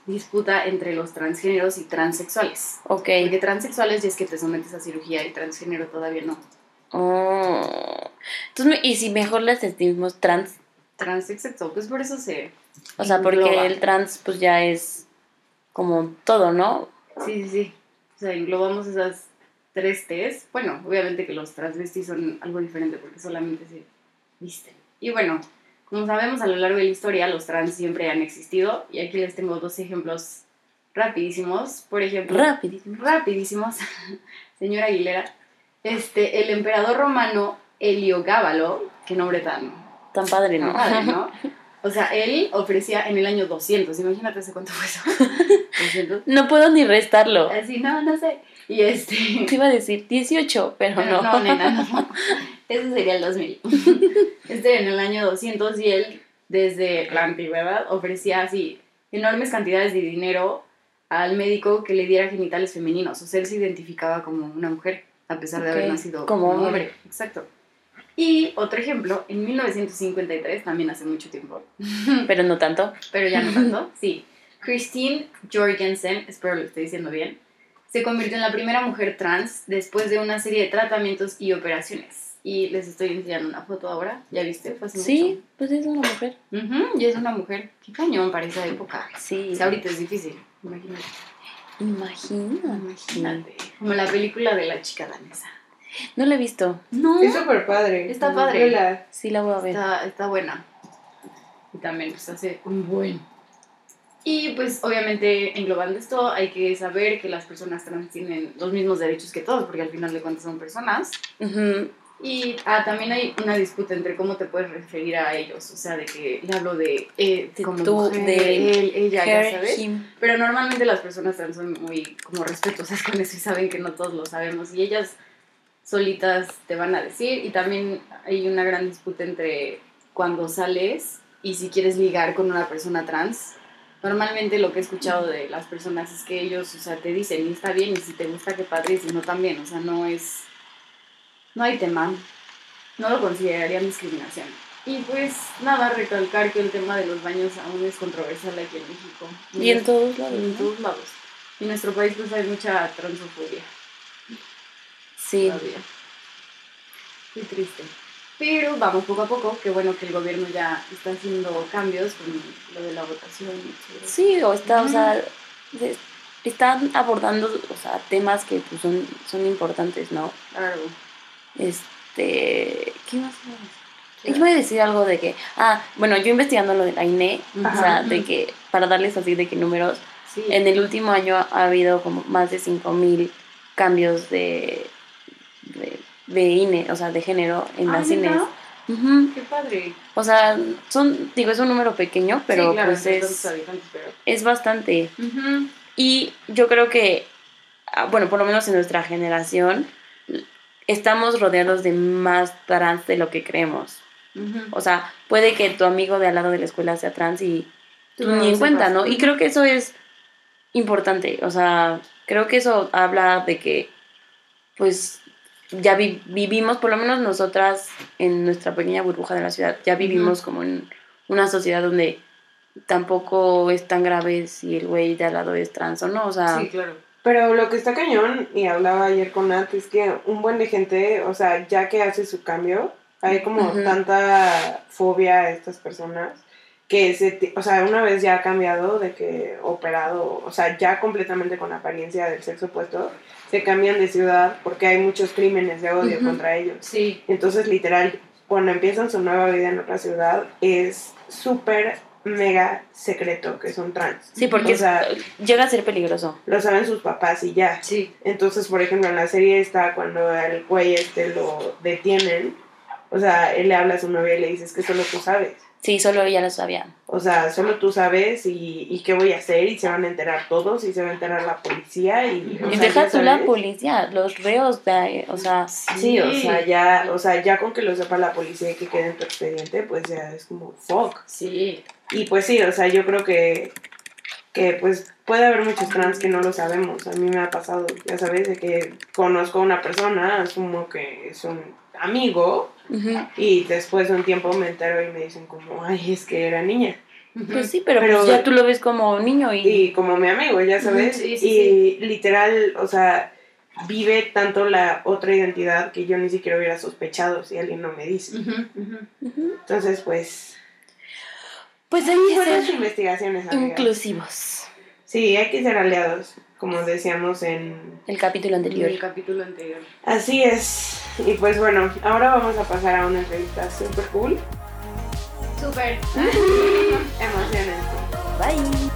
disputa entre los transgéneros y transexuales. Ok. Porque transexuales ya es que te sometes a cirugía y transgénero todavía no. Oh. Entonces, ¿y si mejor las decimos trans? Transexual, pues por eso se... O sea, porque Engloba. el trans pues ya es como todo, ¿no? Sí, sí, sí. O sea, englobamos esas tres T's. Bueno, obviamente que los transvestis son algo diferente porque solamente se visten. Y bueno, como sabemos a lo largo de la historia, los trans siempre han existido. Y aquí les tengo dos ejemplos rapidísimos. Por ejemplo, Rapidísimo. rapidísimos, señora Aguilera. Este, el emperador romano Heliogábalo, qué nombre tan Tan padre, ¿no? padre, ¿no? O sea, él ofrecía en el año 200, imagínate hace cuánto fue eso. 200. No puedo ni restarlo. Así, no, no sé. Y este. Te iba a decir 18, pero Pero no. no, nena, no. Ese sería el 2000. Este en el año 200 y él, desde la antigüedad, ofrecía así enormes cantidades de dinero al médico que le diera genitales femeninos. O sea, él se identificaba como una mujer, a pesar de haber nacido como como hombre. hombre. Exacto. Y otro ejemplo, en 1953, también hace mucho tiempo, Pero no tanto. pero ya no tanto, sí. Christine Jorgensen, espero lo estoy diciendo bien, se convirtió en la primera mujer trans después de una serie de tratamientos y operaciones. Y les estoy enseñando una foto ahora, ¿ya viste? Fue hace Sí, pues es una mujer. mucho. Ujú, y es una mujer. Qué cañón para esa época. Sí. O sea, ahorita es difícil, imagínate. Imagina. Imagínate. Como la película de la chica danesa. No la he visto. No, Es súper padre. Está padre. Vela. Sí la voy a ver. Está, está buena. Y también pues hace un buen. Y pues obviamente englobando esto hay que saber que las personas trans tienen los mismos derechos que todos, porque al final de cuentas son personas. Ujú. Y ah, también hay una disputa entre cómo te puedes referir a ellos, o sea, de que le hablo de, eh, De como tú, mujer, de él, ella, ya sabes. him. Pero normalmente las personas trans son muy como respetuosas con eso y saben que no todos lo sabemos. Y ellas solitas te van a decir. Y también hay una gran disputa entre cuando sales y si quieres ligar con una persona trans. Normalmente lo que he escuchado de las personas es que ellos, o sea, te dicen, y está bien, y si te gusta, qué padre, y si no, también. O sea, no es... No hay tema. No lo considerarían discriminación. Y pues nada, recalcar que el tema de los baños aún es controversial aquí en México. Y en todos lados. en todos lados. Y en nuestro país pues hay mucha transofobia Sí. todavía. Muy triste. Pero vamos poco a poco, qué bueno que el gobierno ya está haciendo cambios con lo de la votación. Sí, o está, o sea, están abordando, o sea, temas que pues, son, son importantes, ¿no? Claro. Este, ¿qué más iba a decir? Iba a decir algo de que, ah, bueno, yo investigando lo de la INE, o Ajá. sea, de que, para darles así de que números, Sí. en el último año ha habido como más de 5.000 cambios de, de, de INE, o sea, de género en Ah, las. INEs. Qué padre. O sea, son, digo, es un número pequeño, pero sí, claro, pues es, habitantes, pero... es bastante. Y yo creo que, ah, bueno, por lo menos en nuestra generación, estamos rodeados de más trans de lo que creemos. O sea, puede que tu amigo de al lado de la escuela sea trans y Tú tú no ni en cuenta. ¿no? Y creo que eso es importante. O sea, creo que eso habla de que, pues, ya vi- vivimos, por lo menos nosotras en nuestra pequeña burbuja de la ciudad, ya vivimos como en una sociedad donde tampoco es tan grave si el güey de al lado es trans o no. O sea, Sí, claro. Pero lo que está cañón, y hablaba ayer con Nat, es que un buen de gente, o sea, ya que hace su cambio, hay como tanta fobia a estas personas que se, o sea, una vez ya ha cambiado de que operado, o sea, ya completamente con apariencia del sexo opuesto, se cambian de ciudad porque hay muchos crímenes de odio contra ellos. Sí. Entonces, literal, cuando empiezan su nueva vida en otra ciudad, es súper mega secreto que son trans. Sí, porque O sea, es- llega a ser peligroso. lo saben sus papás y ya. Sí. Entonces, por ejemplo, en la serie está cuando al güey este lo detienen, o sea, él le habla a su novia y le dice, es que solo tú sabes. Sí, solo ella lo sabía. O sea, solo tú sabes y, y qué voy a hacer y se van a enterar todos y se va a enterar la policía y... Y sea, deja tú la policía, los reos, de, o sea, Sí, o sea, ya, o sea, ya con que lo sepa la policía y que quede en tu expediente, pues ya es como fuck. Sí. Y pues sí, o sea, yo creo que, que pues puede haber muchos trans que no lo sabemos. A mí me ha pasado, ya sabes, de que conozco a una persona, asumo que es un amigo, y después de un tiempo me entero y me dicen como, ay, es que era niña. pues sí, pero, Pero- pues ya tú lo ves como niño y, Y como mi amigo, ya sabes, Sí, sí, y literal, o sea, vive tanto la otra identidad que yo ni siquiera hubiera sospechado si alguien no me dice. Entonces, pues, pues hay que ser investigaciones, amigas. inclusivos. Sí, hay que ser aliados, como decíamos en... El capítulo anterior. El capítulo anterior. Así es. Y pues bueno, ahora vamos a pasar a una entrevista super cool. Súper. Emocionante. Bye.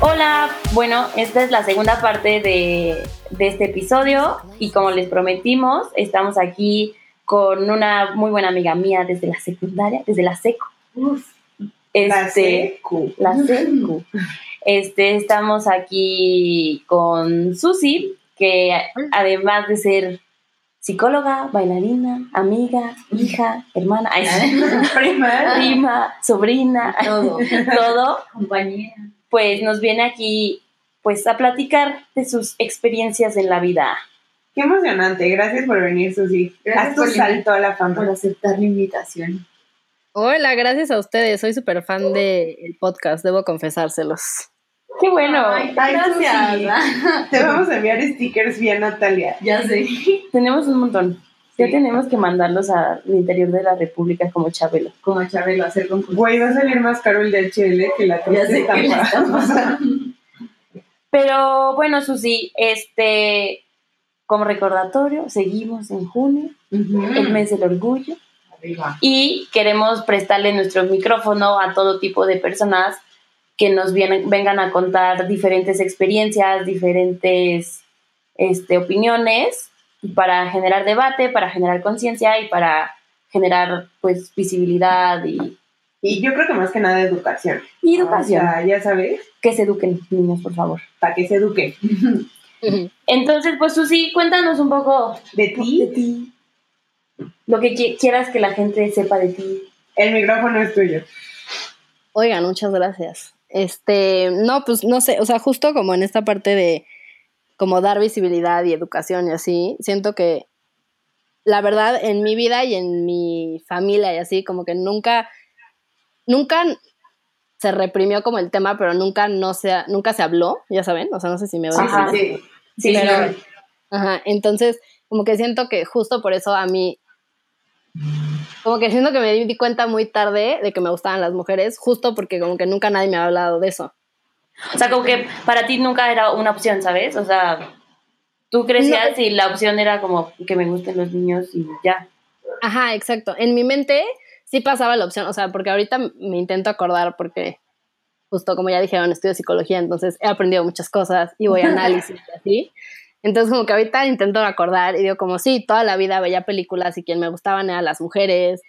Hola, bueno, esta es la segunda parte de, de este episodio y como les prometimos, estamos aquí con una muy buena amiga mía desde la secundaria, desde la seco. La Este, secu. la secu. Este, estamos aquí con Susi, que además de ser psicóloga, bailarina, amiga, hija, hermana, ay, Prima. prima, sobrina, Todo. todo, Compañera. pues nos viene aquí pues a platicar de sus experiencias en la vida. Qué emocionante. Gracias por venir, Susi. Gracias Haz tu por salto a la Por fama. aceptar la invitación. Hola, gracias a ustedes. Soy súper fan del podcast, debo confesárselos. Qué bueno, Ay, Ay, gracias. Te vamos a enviar stickers vía Natalia. Ya sé. tenemos un montón. Ya tenemos que mandarlos al interior de la República como Chabelo. Como Chabelo, hacer concurso. Güey, va a salir más caro el DHL que la Ya sé que la. Pero bueno, Susi, este, como recordatorio, seguimos en junio, el mes del orgullo. Y queremos prestarle nuestro micrófono a todo tipo de personas que nos vienen, vengan a contar diferentes experiencias, diferentes este, opiniones para generar debate, para generar conciencia y para generar pues visibilidad y, Y yo creo que más que nada educación. y educación. O sea, ya sabes, Que se eduquen niños, por favor. para que se eduquen. Entonces, pues Susi, cuéntanos un poco De ti, lo que qui- quieras que la gente sepa de ti. el micrófono es tuyo. Oigan, muchas gracias. Este, no, pues no sé, o sea, justo como en esta parte de como dar visibilidad y educación y así, siento que la verdad en mi vida y en mi familia y así, como que nunca, nunca se reprimió como el tema, pero nunca no se, nunca se habló, ya saben, o sea, no sé si me voy a. Sí. Sí, Pero- claro. Ajá, entonces como que siento que justo por eso a mí, como que siento que me di cuenta muy tarde de que me gustaban las mujeres, justo porque como que nunca nadie me había hablado de eso. O sea, como que para ti nunca era una opción, ¿sabes? O sea, tú crecías y la opción era como que me gusten los niños y ya. Ajá, exacto. En mi mente sí pasaba la opción, o sea, porque ahorita me intento acordar porque justo como ya dijeron, estudio psicología, entonces he aprendido muchas cosas y voy a análisis y así. Entonces como que ahorita intento acordar y digo como sí, toda la vida veía películas y quien me gustaban eran las mujeres,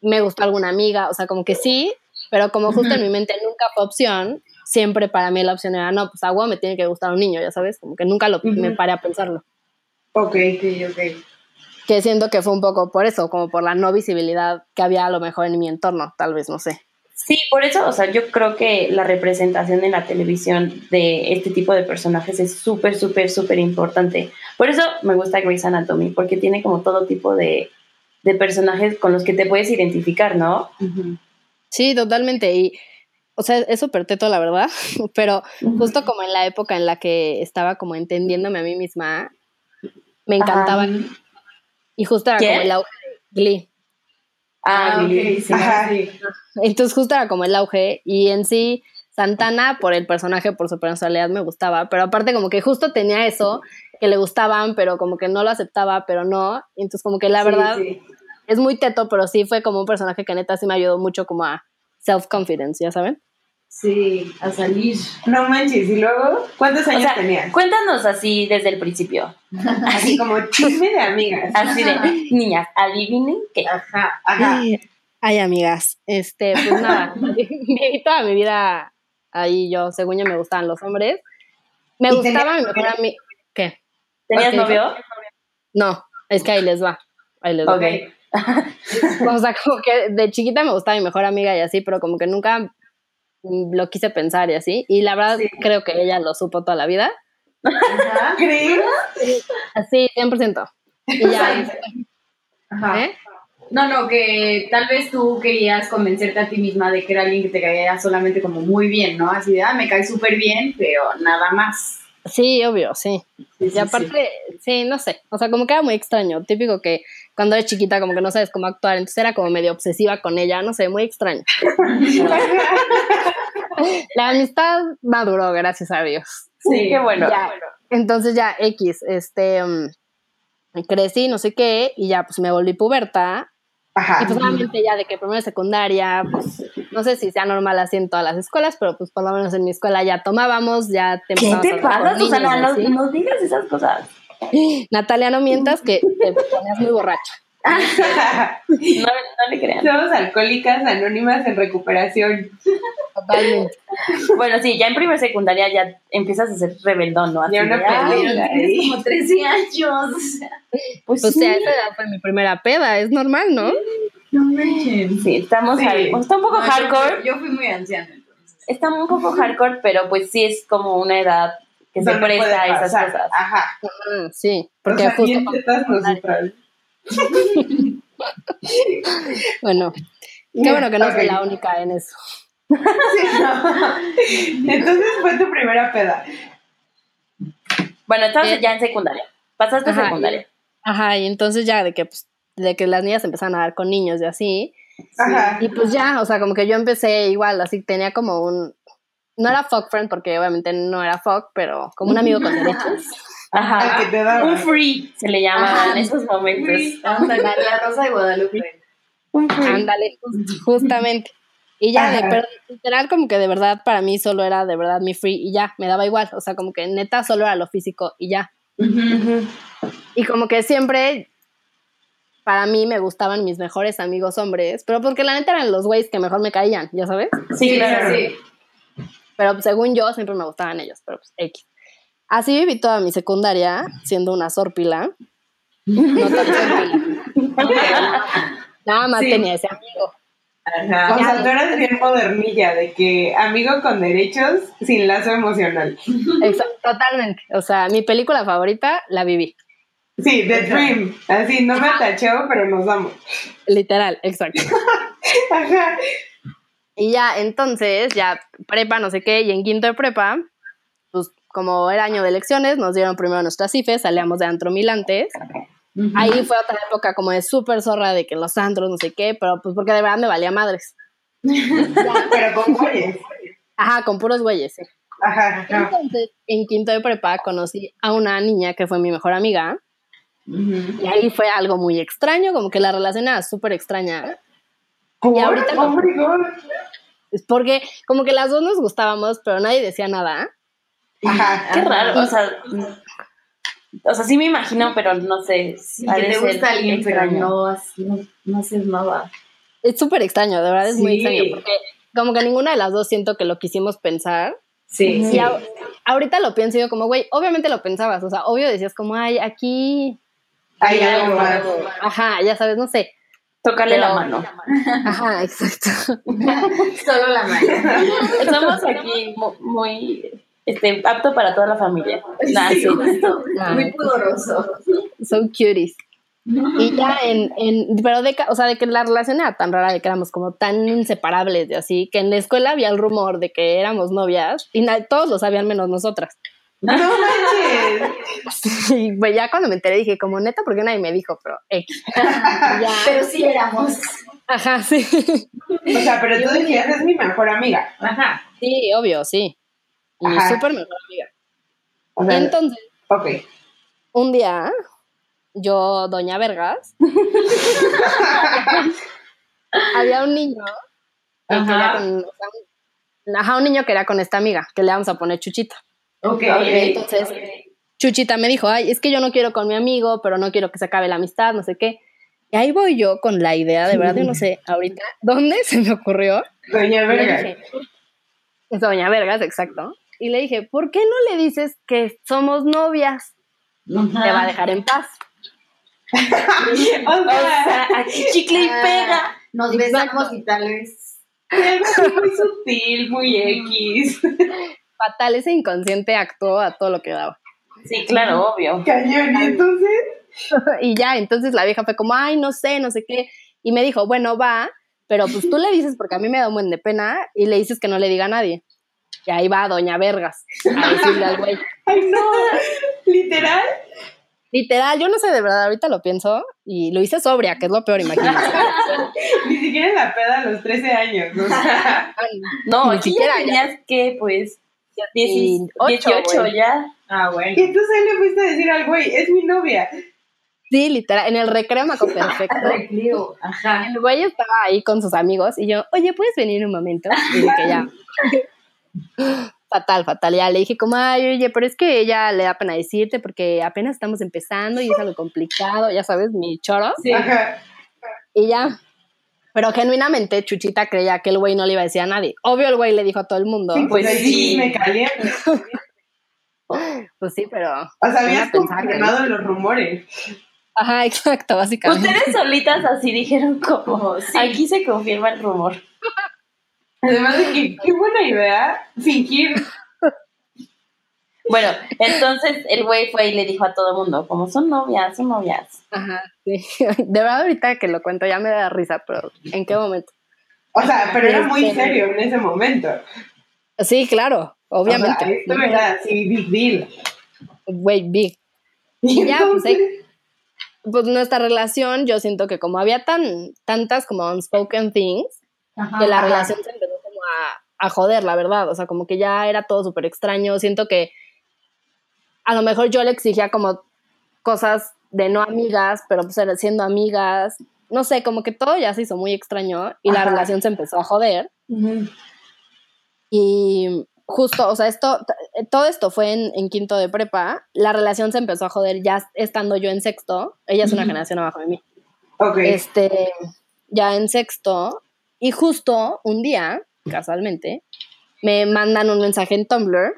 me gustó alguna amiga, o sea, como que sí, pero como justo en mi mente nunca fue opción, siempre para mí la opción era, no, pues agua me tiene que gustar un niño, ya sabes, como que nunca lo, me paré a pensarlo. Ok. Ok, ok. Que siento que fue un poco por eso, como por la no visibilidad que había a lo mejor en mi entorno, tal vez, no sé. Sí, por eso, o sea, yo creo que la representación en la televisión de este tipo de personajes es súper, súper, súper importante. Por eso me gusta Grey's Anatomy, porque tiene como todo tipo de, de personajes con los que te puedes identificar, ¿no? Sí, totalmente. Y, o sea, es súper teto, la verdad, pero justo como en la época en la que estaba como entendiéndome a mí misma, me encantaba. Y justo era ¿Qué? como el auge de Glee. Ah, ok, Glee. sí, Ajá. sí. Entonces justo era como el auge y en sí Santana por el personaje, por su personalidad me gustaba, pero aparte como que justo tenía eso que le gustaban, pero como que no lo aceptaba, pero no. Entonces como que la Sí, verdad sí. es muy teto, pero sí fue como un personaje que neta sí me ayudó mucho como a self-confidence, ¿ya saben? Sí, a salir. No manches, y luego, ¿cuántos O años sea, tenías? cuéntanos así desde el principio. Así como chisme de amigas. Así de, niñas, adivinen qué. Ajá. Ajá. Ay, amigas, este, pues nada, viví toda mi vida ahí yo, según yo me gustaban los hombres. Me ¿Y gustaba mi mejor amigo. ¿Qué? ¿Tenías novio? No, es que ahí les va. Ahí les va. Ok. O sea, como que de chiquita me gustaba mi mejor amiga y así, pero como que nunca lo quise pensar y así. Y la verdad Sí. creo que ella lo supo toda la vida. ¿Crees? Así, 100%. Y ya, Ajá. ¿eh? No, no, que tal vez tú querías convencerte a ti misma de que era alguien que te caía solamente como muy bien, ¿no? Así de, ah, me cae súper bien, pero nada más. Sí, obvio, sí. Sí, sí, Y aparte, sí. no sé, o sea, como que era muy extraño, típico que cuando eres chiquita como que no sabes cómo actuar, entonces era como medio obsesiva con ella, no sé, muy extraño. La amistad maduró, gracias a Dios. Sí, Qué bueno. Ya. Entonces ya X, este, mm, crecí, no sé qué, y ya pues me volví puberta, Ajá. y pues obviamente ya de que primero secundaria, pues no sé si sea normal así en todas las escuelas, pero pues por lo menos en mi escuela ya tomábamos, ya te ¿Qué te pasa, Susana? No, no digas esas cosas. Natalia, no mientas que te ponías muy borracha. No, no le crean. Somos alcohólicas anónimas en recuperación. Totalmente. Bueno, sí, ya en primer secundaria ya empiezas a ser rebeldón, ¿no? Así Ya una de, "Ay, pelea. Tienes como 13 años. o sea, Pues O sí. sea, esa edad fue mi primera peda, es normal, ¿no? No manches. Sí, estamos Sí. hard- Está un poco No, yo hardcore. fui- Yo, fui muy anciana entonces. Está un poco hardcore, pero pues sí es como una edad que se presta a esas cosas. Ajá. Mm, sí, Porque porque justo, bien. bueno, qué bueno que no soy la única en eso. Sí, no. Entonces fue tu primera peda. Bueno, estabas Bien. ya en secundaria. Pasaste a Ajá, secundaria. Ajá, y entonces ya de que, pues, de que las niñas empezaron a dar con niños y así, Ajá. y pues ya, o sea, como que yo empecé igual, así tenía como un, no era fuck friend porque obviamente no era fuck, pero como un amigo con derechos. Al Ajá. que te daba. Un free se le llama Ajá. en esos momentos. Ándale, la Rosa de Guadalupe. Un free. Ándale, just- justamente. Y ya, de, Ajá. per- literal, como que de verdad para mí solo era de verdad mi free y ya, me daba igual. O sea, como que neta solo era lo físico y ya. Ujú. Y como que siempre para mí me gustaban mis mejores amigos hombres, pero porque la neta eran los güeyes que mejor me caían, ya sabes. Sí, claro. sí. Pero pues, según yo siempre me gustaban ellos, pero pues X. Así viví toda mi secundaria siendo una sorpila. No tan sorpila. Nada más Sí. tenía ese amigo. Ajá. O sea, tú eras bien modernilla, de que amigo con derechos sin lazo emocional. Exa- totalmente. O sea, mi película favorita la viví. Sí, The Dream. Así, no me atachó, pero nos damos. Literal, exacto. Ajá. Y ya, entonces, ya prepa, no sé qué, y en quinto de prepa, como era año de elecciones, nos dieron primero nuestras cifes, salíamos de antro milantes. Ahí fue otra época como de súper zorra de que los antros, no sé qué, pero pues porque de verdad me valía madres. Pero con güeyes. Ajá, con puros güeyes, sí. Ajá. ajá. Entonces, en quinto de prepa conocí a una niña que fue mi mejor amiga, y ahí fue algo muy extraño, como que la relación era súper extraña. ¿Por? ahorita. Oh. Es porque como que las dos nos gustábamos, pero nadie decía nada. Ajá. Qué raro, o sea, o sea, sí me imagino, pero no sé. Sí, que te gusta alguien, pero no, así, no, no haces nada. Es súper extraño, de verdad es muy Sí. extraño, porque como que ninguna de las dos siento que lo quisimos pensar. Sí, Y a- ahorita lo pienso y yo como, güey, obviamente lo pensabas, o sea, obvio decías como, ay, aquí... Hay algo más. Ajá, ya sabes, no sé. Tócale Pero- la mano. Ajá, exacto. Solo la mano. Estamos aquí mu- muy este, apto para toda la familia. Nah, Sí, sí. Ah. Muy pudoroso. Son cuties. Y ya en, en pero de, o sea, de que la relación era tan rara, de que éramos como tan inseparables, de así, que en la escuela había el rumor de que éramos novias y na- todos lo sabían menos nosotras. No manches. Y pues ya cuando me enteré dije, como neta, ¿por qué nadie me dijo? Pero X. Ya. Pero sí éramos. Ajá, sí. O sea, pero tú decías, es mi mejor amiga. Ajá. Sí, obvio, sí. Ajá. súper mejor amiga. O Y sea, entonces, un día, yo, Doña Vergas, había un niño que Ajá. quería con, o sea, un- ajá, un niño que era con esta amiga, que le vamos a poner Chuchita. Ok. Entonces, Chuchita me dijo, ay, es que yo no quiero con mi amigo, pero no quiero que se acabe la amistad, no sé qué. Y ahí voy yo con la idea, de verdad, yo no sé ahorita dónde se me ocurrió. Doña Le Verga. dije, es Doña Vergas, exacto. Y le dije, ¿por qué no le dices que somos novias? Te va a dejar en paz. O O sea, sea, aquí chicle y pega. Nos Exacto. besamos y tal vez. muy sutil, muy X. Fatal, ese inconsciente actuó a todo lo que daba. Sí, claro, obvio. Cañón. Y entonces, y ya, entonces la vieja fue como, ay, no sé, no sé qué. Y me dijo, bueno, va, pero pues tú le dices, porque a mí me da un buen de pena, y le dices que no le diga a nadie. Y ahí va Doña Vergas a decirle al güey. ay no, literal. Literal, yo no sé de verdad, ahorita lo pienso, y lo hice sobria, que es lo peor, imagínate. Ni siquiera en la peda a los 13 años. O sea, No, Ni siquiera ya tenías que, pues, 18, 18, güey. ya. Ah, y bueno. entonces ahí le fuiste a decir al güey, es mi novia. Sí, literal, en el recreo me perfecto. Recreo. Ajá. El güey estaba ahí con sus amigos y yo, oye, ¿puedes venir un momento? Y dije, ya. Fatal, fatal. Ya le dije como, ay, oye, pero es que ella le da pena decirte porque apenas estamos empezando y es algo complicado, ya sabes, mi choro. Sí. Ajá. Y ya. Pero genuinamente Chuchita creía que el güey no le iba a decir a nadie. Obvio el güey le dijo a todo el mundo. Sí, pues Pues sí. me caliente. Pues sí, pero... O sea, habías confirmado los rumores. Ajá, exacto, básicamente. Ustedes solitas así dijeron como, aquí se confirma el rumor. Además de que, qué buena idea fingir. Bueno, entonces el güey fue y le dijo a todo el mundo, como son novias, son novias. Ajá, sí. De verdad ahorita que lo cuento ya me da risa, pero ¿en qué momento? O sea, pero era muy Este- serio en ese momento. Sí, claro, obviamente. O sea, esto era así, big deal. Güey, big. Y ya, pues, pues nuestra relación, yo siento que como había tan, tantas como unspoken things, Ajá. que la Ajá. relación se empezó a, joder, la verdad. O sea, como que ya era todo súper extraño. Siento que a lo mejor yo le exigía como cosas de no amigas, pero pues siendo amigas. No sé, como que todo ya se hizo muy extraño y la Ajá. relación se empezó a joder. Y justo, o sea, esto, todo esto fue en, en quinto de prepa. La relación se empezó a joder ya estando yo en sexto. Ella es una Ujú. generación abajo de mí. ok. Este, ya en sexto. Y justo un día, casualmente, me mandan un mensaje en Tumblr.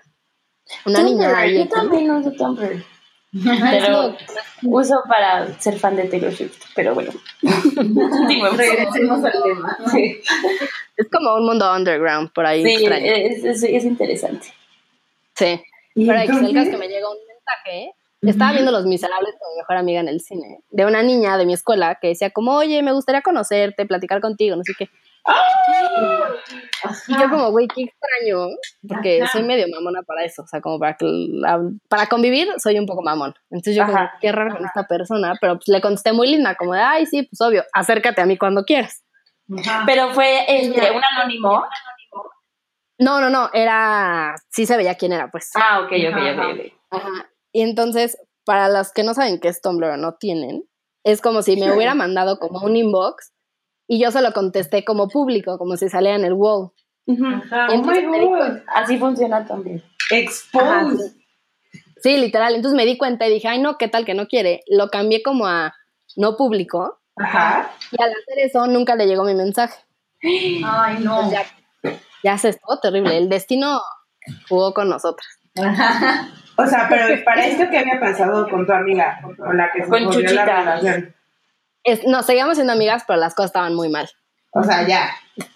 Una niña ahí. Yo también uso Tumblr. Pero uso para ser fan de Taylor Swift, pero bueno. Regresemos al tema. Sí. Es como un mundo underground por ahí Sí, es, es, es interesante. Sí. Es entonces, que me llega un mensaje. Estaba viendo Los Miserables con mi mejor amiga en el cine, de una niña de mi escuela que decía como, oye, me gustaría conocerte, platicar contigo, no sé qué. Y yo como, güey, qué extraño, porque Ajá. soy medio mamona para eso, o sea, como para que la- para convivir soy un poco mamón. Entonces yo como, qué raro con esta persona, pero pues le contesté muy linda, como de, ay, sí, pues obvio, acércate a mí cuando quieras. Ajá. Pero fue este, un anónimo. No, no, no, era, sí se veía quién era, pues. Ah, ok, ok, Ajá. ok, ok. Ajá. Y entonces, para los que no saben qué es Tumblr o no tienen, es como si me hubiera mandado como un inbox y yo se lo contesté como público, como si saliera en el wall. Ujú. Ajá. oh my god, Así funciona también. Ajá, expose. sí. Sí, literal. Entonces me di cuenta y dije, ay, no, ¿qué tal que no quiere? Lo cambié como a no público Ajá. y al hacer eso nunca le llegó mi mensaje. Ay, no. Entonces ya, ya se estuvo terrible. El destino jugó con nosotros. Ajá. O sea, pero para esto, ¿qué había pasado con tu amiga? Con la que se Con jodió la Chuchita. relación? Es, no, seguíamos siendo amigas, pero las cosas estaban muy mal. O sea, ya.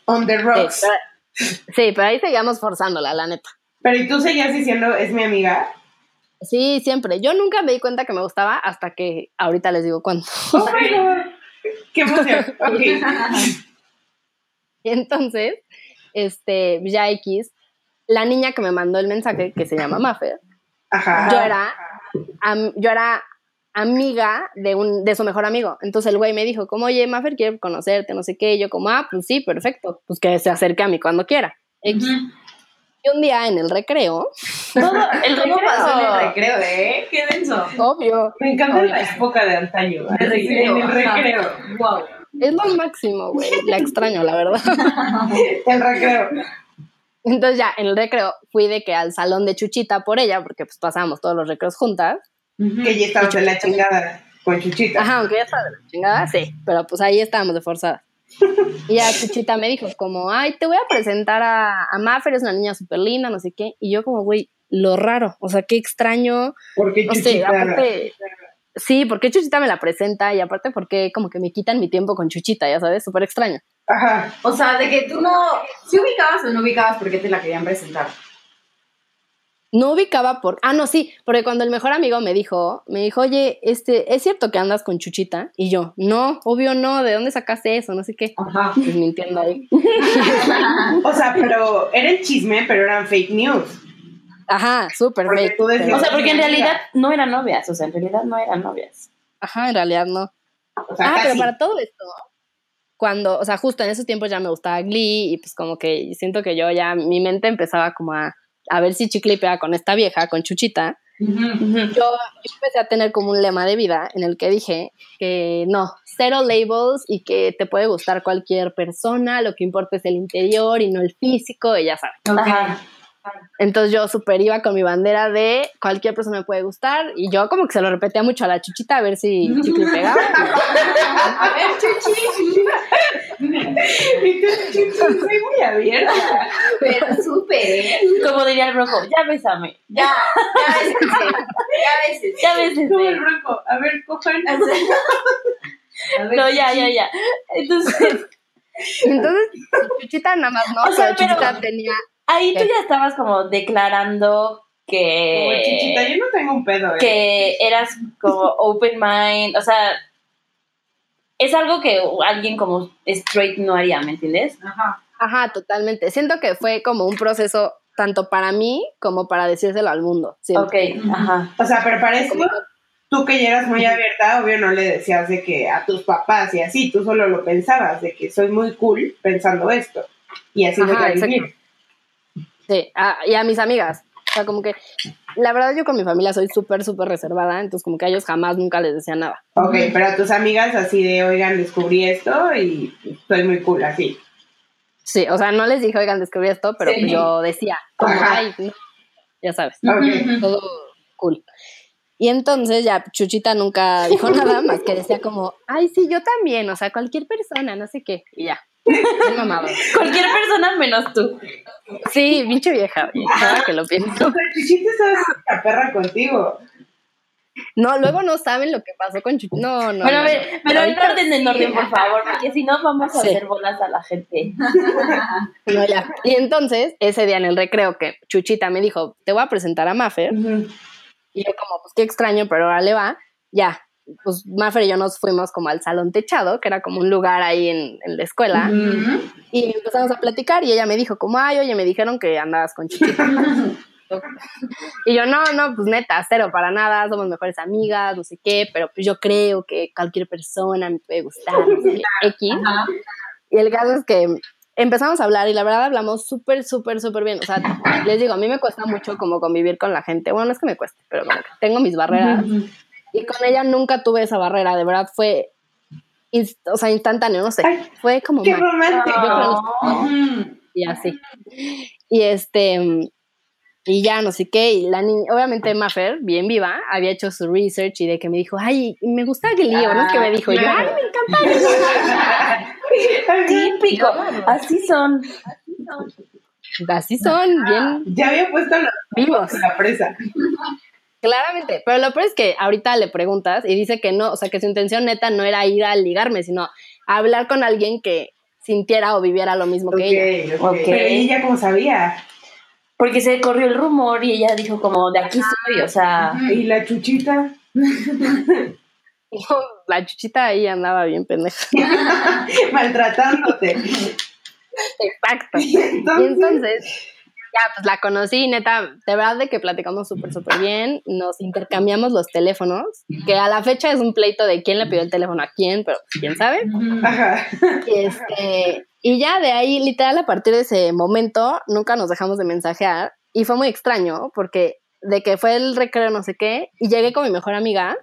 On the Sí, rocks. pero, sí, pero ahí seguíamos forzándola, la neta. Pero ¿y tú seguías diciendo, es mi amiga? Sí, siempre. Yo nunca me di cuenta que me gustaba hasta que ahorita les digo cuánto. Oh my God. Qué emoción. Ok. Y entonces, este, ya X, la niña que me mandó el mensaje, que se llama Maffer, Ajá. yo era, am- yo era amiga de un de su mejor amigo. Entonces el güey me dijo, como, oye, Maffer quiere conocerte, no sé qué. Y yo como, ah, pues sí, perfecto. Pues que se acerque a mí cuando quiera. Y un día en el recreo, Todo el ¿Cómo pasó en el recreo. recreo, eh? Qué denso. obvio, Me encanta la época de antaño. Recreo, En el recreo. Wow. es lo máximo, güey. La extraño, la verdad. El recreo. Entonces ya en el recreo fui de que al salón de Chuchita por ella, porque pues pasábamos todos los recreos juntas. Que ya estábamos en la chingada con Chuchita. Ajá, aunque ya estaba de la chingada, sí, pero pues ahí estábamos de forzadas. Y ya Chuchita me dijo como, ay, te voy a presentar a, a Maffer, es una niña súper linda, no sé qué. Y yo como, güey, lo raro, o sea, qué extraño. Porque No sé, Chuchita. aparte, sí, porque Chuchita me la presenta y aparte porque como que me quitan mi tiempo con Chuchita, ya sabes, súper extraño. Ajá. O sea, de que tú no. ¿Sí ubicabas o no ubicabas por qué te la querían presentar? No ubicaba por, ah, no, sí, porque cuando el mejor amigo me dijo, me dijo, oye, este, ¿es cierto que andas con Chuchita? Y yo, no, obvio no, ¿de dónde sacaste eso? No sé qué. Ajá. Pues mintiendo ahí. O sea, pero era el chisme, pero eran fake news. Ajá, súper Porque fake. pero- O sea, porque en realidad no eran novias, o sea, en realidad no eran novias. Ajá, en realidad no. O sea, ah, pero para todo esto, cuando, o sea, justo en esos tiempos ya me gustaba Glee y pues como que siento que yo ya, mi mente empezaba como a, a ver si chicle y pega con esta vieja, con Chuchita. Ujú. Yo, yo empecé a tener como un lema de vida en el que dije que no, cero labels y que te puede gustar cualquier persona, lo que importa es el interior y no el físico, y ya sabes. Ajá. Entonces yo super iba con mi bandera de cualquier persona me puede gustar y yo como que se lo repetía mucho a la chuchita a ver si chicle pegaba. A ver, Chuchi. Y tú, Chuchita, soy muy abierta. Pero súper, ¿eh? Como diría el rojo, ya bésame, Ya, ya veces. Ya veces. ya bésame. Como el rojo. A ver, cojan. A ver, No, ya, ya, ya. Entonces, Entonces chuchita nada más no, O sea, pero chuchita pero- tenía ahí tú ¿Qué? ya estabas como declarando Como Chuchita, que, yo no tengo un pedo, ¿eh? que eras como open mind, o sea, es algo que alguien como straight no haría, ¿me entiendes? Ajá. Ajá, totalmente. Siento que fue como un proceso tanto para mí como para decírselo al mundo. siempre. Ok, ajá. O sea, pero para esto, Como- tú que ya eras muy abierta, obvio no le decías de que a tus papás y así, tú solo lo pensabas, de que soy muy cool pensando esto. Y así Ajá, vivir. Sí, a- y a mis amigas. O sea, como que la verdad yo con mi familia soy súper, súper reservada, entonces como que a ellos jamás nunca les decía nada. Ok, pero a tus amigas así de, oigan, descubrí esto y soy muy cool, así. Sí, o sea, no les dije, oigan, descubrí esto, pero Sí. pues yo decía, como, Ajá. ay, no", ya sabes, Ok. todo cool. Y entonces ya Chuchita nunca dijo nada más que decía como, ay, sí, yo también, o sea, cualquier persona, no sé qué, y ya. Mamado. Cualquier persona menos tú. Sí, pinche vieja, ahora que lo pienso. O sea, Chuchita estaba la perra contigo. No, luego no saben lo que pasó con Chuchita. No, no. Bueno, a no, ver, no. pero en Ahorita orden, en orden, por favor, porque si no vamos a Sí. hacer bolas a la gente. No, ya. Y entonces, ese día en el recreo que Chuchita me dijo, te voy a presentar a Maffer, y yo como, pues qué extraño, pero ahora le va, ya. Pues Maffer y yo nos fuimos como al salón techado, que era como un lugar ahí en, en la escuela, Ujú. y empezamos a platicar y ella me dijo como, ay, oye, me dijeron que andabas con Chuchita. y yo, no, no, pues neta, cero, para nada, somos mejores amigas, no sé qué, pero pues yo creo que cualquier persona me puede gustar, no sé qué, X. Ajá. Y el caso es que empezamos a hablar y la verdad hablamos súper, súper, súper bien. O sea, les digo, a mí me cuesta mucho como convivir con la gente. Bueno, no es que me cueste, pero como que tengo mis barreras. Y con ella nunca tuve esa barrera, de verdad fue, inst- o sea, instantáneo, no sé. Ay, Fue como ¡Qué romántico! Ujú. y así. Y este, y ya no sé qué, y la niña, obviamente Maffer, bien viva, había hecho su research y de que me dijo, ay, me gusta Glee, o no que me dijo, yo, ay, me encanta Típico, así son. Así son, bien Ya había puesto los vivos. en la presa. Claramente, pero lo peor es que ahorita le preguntas y dice que no, o sea, que su intención neta no era ir a ligarme, sino a hablar con alguien que sintiera o viviera lo mismo que ella. Ok, ok. Ok. Pero ella como sabía. Porque se corrió el rumor y ella dijo como, de aquí soy, o sea... ¿Y la chuchita? La chuchita ahí andaba bien pendeja. Maltratándote. Exacto. Y entonces, ya, pues la conocí, neta, de verdad de que platicamos súper, súper bien, nos intercambiamos los teléfonos, que a la fecha es un pleito de quién le pidió el teléfono a quién, pero quién sabe. Ajá. Y, este, y ya de ahí, literal, a partir de ese momento, nunca nos dejamos de mensajear, y fue muy extraño, porque de que fue el recreo no sé qué, y llegué con mi mejor amiga,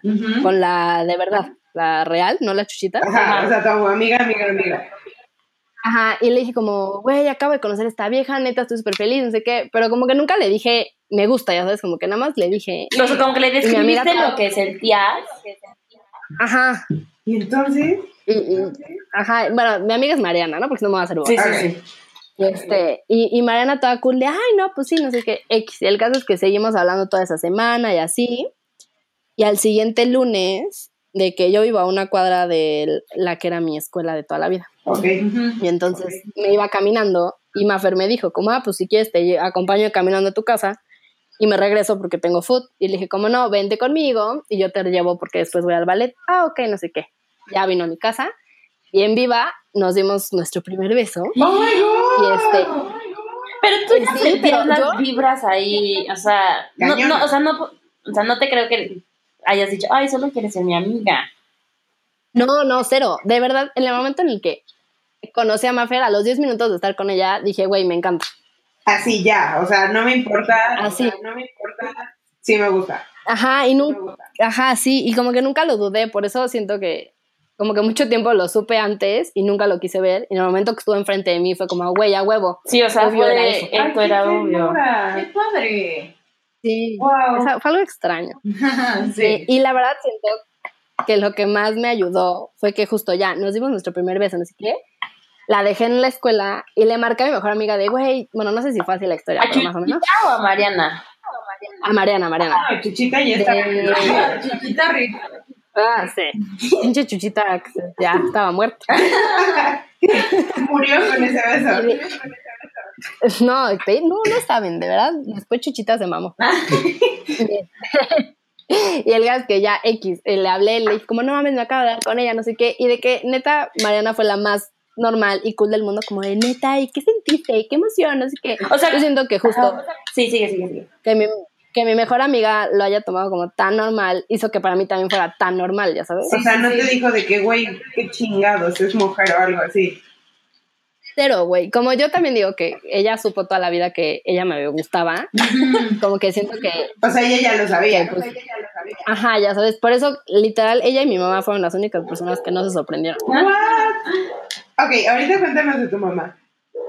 con la de verdad, la real, no la chuchita. Ajá, o sea, tu amiga, amiga, amiga. Ajá, y le dije como, güey, acabo de conocer a esta vieja, neta, estoy súper feliz, no sé qué, pero como que nunca le dije, me gusta, ya sabes, como que nada más le dije, O sea, como que le amiga describiste toda- lo que sentías. ajá, Y entonces, y, y- ajá, bueno, mi amiga es Mariana, ¿no? Porque si no me va a hacer boba. Sí, sí, sí. Y, este, y, y Mariana toda cool de, ay, no, pues sí, no sé qué, X. Y el caso es que seguimos hablando toda esa semana y así, y al siguiente lunes, de que yo iba a una cuadra de la que era mi escuela de toda la vida. Ok. Y entonces me iba caminando y Mafer me dijo, como, ah, pues si quieres te acompaño caminando a tu casa y me regreso porque tengo food. Y le dije, como no, vente conmigo y yo te llevo porque después voy al ballet. Ah, ok, no sé qué. Ya vino a mi casa y en viva nos dimos nuestro primer beso. ¡Oh, my God! Y este, Pero tú ya Sí, sentías pero las yo- vibras ahí, o sea, no, Cañona. no, o sea, no, o sea, no te creo que hayas dicho, ay, solo quieres ser mi amiga. No, no, cero. De verdad, en el momento en el que conocí a Mafer, a los 10 minutos de estar con ella, dije, güey, me encanta. Así ya, o sea, no me importa. Así. o sea, no me importa. Sí me gusta. Ajá, y nunca. Ajá, sí, y como que nunca lo dudé, por eso siento que como que mucho tiempo lo supe antes y nunca lo quise ver, y en el momento que estuvo enfrente de mí fue como, güey, a huevo. Sí, o sea, Obvio era fue, eso. esto Ay, era qué obvio. ¡Qué padre! Sí. Wow. O sea, fue algo extraño. sí. Y la verdad siento que lo que más me ayudó fue que justo ya nos dimos nuestro primer beso, no sé qué, la dejé en la escuela y le marqué a mi mejor amiga de, güey, bueno, no sé si fue así la historia, ¿A pero más o menos. O a Mariana? A Mariana, Mariana. Ay, Chuchita ya está. De- Chiquita rica. Ah, sí. Pinche chuchita ya estaba muerta. Murió con ese beso. No, te- no, no saben, de verdad. Después Chuchita se mamó. y el gas que ya X, eh, le hablé, le dije, como no mames, me acabo de dar con ella, no sé qué. Y de que neta, Mariana fue la más normal y cool del mundo, como de neta, ¿y qué sentiste? ¿Qué emoción? No sé qué. O sea, Yo siento que justo Sí, sigue, sigue, sigue. que mi, que mi mejor amiga lo haya tomado como tan normal, hizo que para mí también fuera tan normal, ya sabes. O sea, no te dijo de que, güey, qué chingados, es mujer o algo así. Cero, güey. Como yo también digo que ella supo toda la vida que ella me gustaba, como que siento que O sea, ella ya lo sabía. Que, pues, o sea, ella ya lo sabía. Ajá, ya sabes, por eso literal ella y mi mamá fueron las únicas personas que no se sorprendieron. What? Ok, ahorita cuéntanos de tu mamá.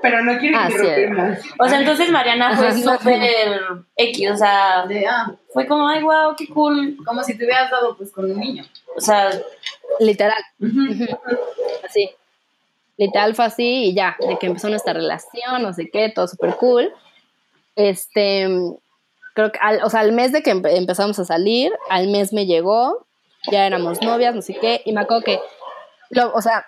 Pero no quiero Ah, sí. interrumpir más. O sea, entonces Mariana fue súper X, o sea, De, ah, fue como, ay, wow, qué cool. como si te hubieras dado pues con un niño. O sea, Literal, así. Literal fue así y ya, de que empezó nuestra relación, no sé qué, todo súper cool. Este, creo que, al, o sea, al mes de que empe- empezamos a salir, al mes me llegó, ya éramos novias, no sé qué, y me acuerdo que, lo, o sea,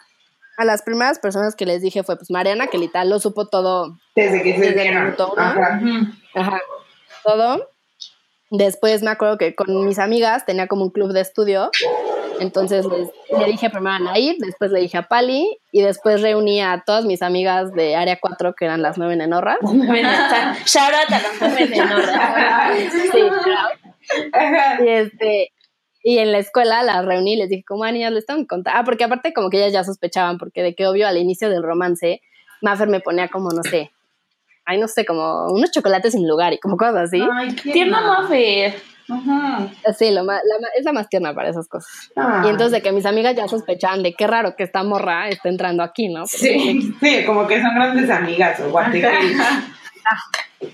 a las primeras personas que les dije fue pues Mariana, que literal lo supo todo Desde que se Desde el dieron. minuto uno. Ajá. Ajá, todo. Después me acuerdo que con mis amigas tenía como un club de estudio. Entonces les- le dije primero a Nair, después le dije a Pali y después reuní a todas mis amigas de Área 4 que eran las nueve nenorras. shout out a las nueve nenorras. Sí, y este y en la escuela las reuní y les dije, como niñas, les tengo que contar. Ah, porque aparte como que ellas ya sospechaban, porque de que obvio al inicio del romance, Maffer me ponía como, no sé, ay, no sé, como unos chocolates sin lugar y como cosas así. Ay, qué Tierna ma- Maffer. Ajá. Sí, lo más, la es la más tierna para esas cosas. Ah. Y entonces de que mis amigas ya sospechaban de qué raro que esta morra está entrando aquí, ¿no? Porque- Sí, sí, como que son grandes amigas o.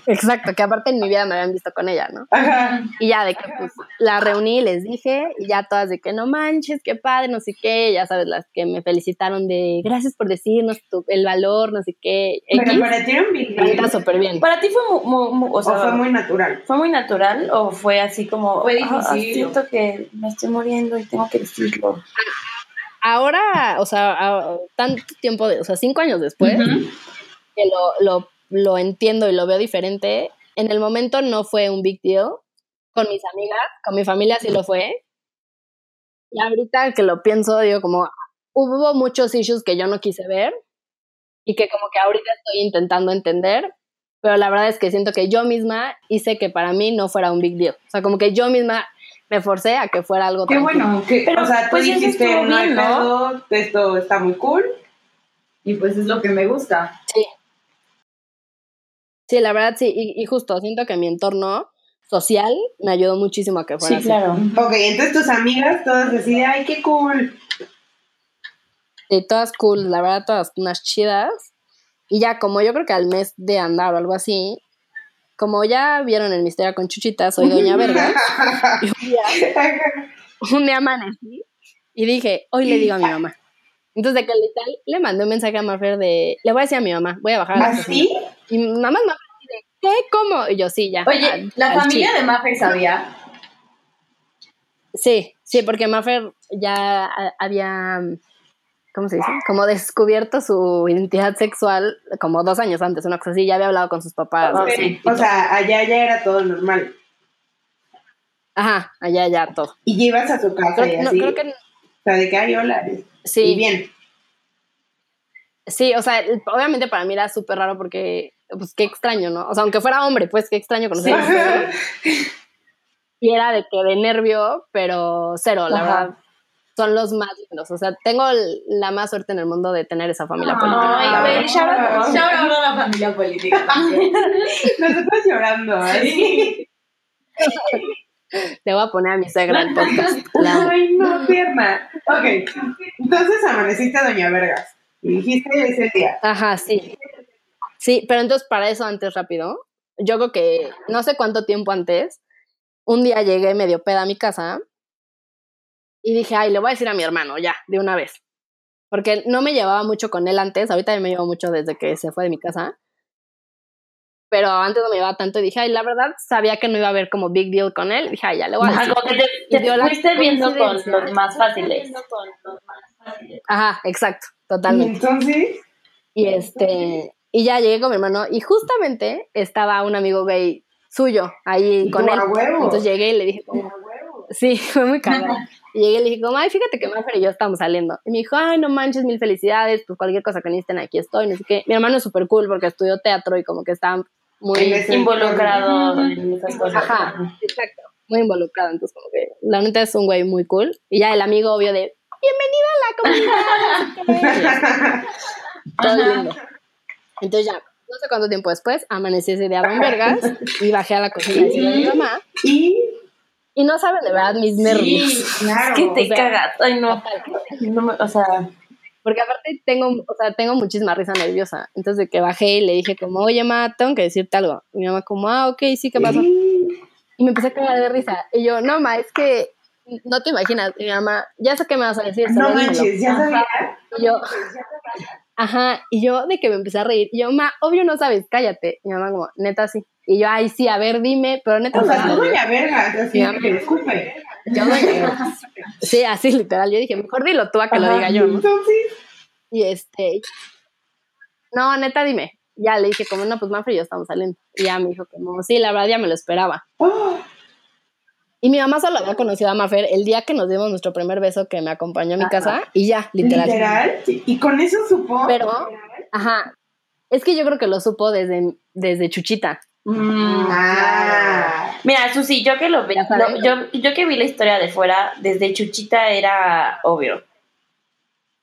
Exacto, que aparte en mi vida me habían visto con ella, ¿no? Ajá. Y ya de que pues la reuní y les dije, y ya todas de que no manches, qué padre, no sé qué, ya sabes, las que me felicitaron de gracias por decirnos tu- el valor, no sé qué. Pero X. para ti era un big deal. súper bien. Para ti fue mu- mu- mu- o O sea, fue muy natural. ¿Fue muy natural o fue así como... Fue "Ah, difícil". siento que me estoy muriendo y tengo que decirlo. Ahora, o sea, a- tanto tiempo, de, o sea, cinco años después, que lo, lo, lo entiendo y lo veo diferente, en el momento no fue un big deal. Con mis amigas, con mi familia sí lo fue. Y ahorita que lo pienso, digo como hubo muchos issues que yo no quise ver y que como que ahorita estoy intentando entender, pero la verdad es que siento que yo misma hice que para mí no fuera un big deal. O sea, como que yo misma me forcé a que fuera algo Qué tranquilo. bueno, que, Pero, o sea, tú pues, dijiste, no hay ¿no? esto está muy cool. Y pues es lo que me gusta. Sí. Sí, la verdad sí, y, y justo siento que mi entorno social me ayudó muchísimo a que fuera Sí, así. claro. Ok, entonces tus amigas todas así de, ay, qué cool. Sí, todas cool, la verdad, todas unas chidas. Y ya, como yo creo que al mes de andar o algo así, como ya vieron en mi historia con Chuchita, soy Doña Verga. y un día, un día amanecí y dije, hoy le digo a mi mamá. Entonces, de que literal le mandé un mensaje a Mafer de, le voy a decir a mi mamá, voy a bajar a la cocina. ¿Así? Y mamá, mamá, de, ¿qué? ¿Cómo? Y yo, sí, ya. Oye, al- la al familia de Maffer sabía. Sí, sí, porque Mafer ya a- había, ¿cómo se dice? Como descubierto su identidad sexual como dos años antes, una cosa así, ya había hablado con sus papás. Ah. O sea, allá ya era todo normal. Ajá, allá ya todo. Y llevas a su casa y Creo, no, así. creo que O sea, de que hay hola. Y sí, bien. sí, o sea, obviamente para mí era súper raro porque, pues qué extraño, ¿no? O sea, aunque fuera hombre, pues qué extraño conocer a hombre. Y era de que de nervio, pero cero, la Ajá. verdad. Son los más lindos. O sea, tengo el- la más suerte en el mundo de tener esa familia política. Ay, out a la familia política también. Nosotros llorando, así. Le voy a poner a mi suegra el podcast. La. Ay, no, tierna. Ok, entonces amaneciste Doña Vergas. Y dijiste ese día. Ajá, sí. Sí, pero entonces para eso antes rápido, yo creo que no sé cuánto tiempo antes, un día llegué medio peda a mi casa y dije, ay, le voy a decir a mi hermano ya, de una vez. Porque no me llevaba mucho con él antes, ahorita me llevo mucho desde que se fue de mi casa. Pero antes no me llevaba tanto y dije, ay, la verdad sabía que no iba a haber como big deal con él. Dije, ay, ya le voy a Ajá, decir. como que te, Y te fuiste viendo con los más fáciles. Ajá, exacto, Y totalmente. entonces, Y este, y ya llegué con mi hermano y justamente estaba un amigo gay suyo ahí con él. huevo. Entonces llegué y le dije como, sí, fue muy cagado. Y llegué y le dije como, ay, fíjate que Maffer y yo estamos saliendo. Y me dijo, ay, no manches, mil felicidades, pues cualquier cosa que necesiten aquí estoy, no sé qué. Mi hermano es súper cool porque estudió teatro y como que está muy, Involucrado en esas cosas. ajá, exacto, muy involucrado. Entonces como que la neta es un güey muy cool. Y ya el amigo obvio de, bienvenida a la comunidad. Todo lindo. Entonces ya, no sé cuánto tiempo después, amanecí ese día en Vergas y bajé a la cocina a decirle a mi mamá. y Y no saben de verdad mis nervios. Sí, claro. Es que te o sea, cagas. Ay, no. No me- o sea, Porque aparte tengo, o sea, tengo muchísima risa nerviosa. Entonces de que bajé y le dije como, oye, ma, tengo que decirte algo. Y mi mamá como, ah, ok, sí, ¿qué pasó? Y me empecé a cagar de risa. Y yo, no, ma, es que no te imaginas. Y mi mamá, ya sé qué me vas a decir. No solo dímelo". manches, ya sabía. Y yo, ajá, y yo de que me empecé a reír. Y yo, ma, obvio no sabes, cállate. Y mi mamá como, neta sí. Y yo, ay, sí, a ver, dime, pero neta O sea, tú. Doña Vergas, así que escupe. Yo no Sí, así literal. Yo dije, mejor dilo tú a que lo Ajá. diga yo, ¿no? Entonces, Y este, no, neta, dime. Ya le dije, como no, pues Manfred y yo estamos saliendo. Y ya me dijo, como, sí, la verdad ya me lo esperaba. oh, Y mi mamá solo había conocido a Mafer el día que nos dimos nuestro primer beso que me acompañó a mi Ajá. casa y ya, literal. literal. sí, Y con eso supo. Pero, ajá, es que yo creo que lo supo desde, desde Chuchita. mm, Ah. Mira, Susi, yo que lo vi, yo, yo que vi la historia de fuera, desde Chuchita era obvio.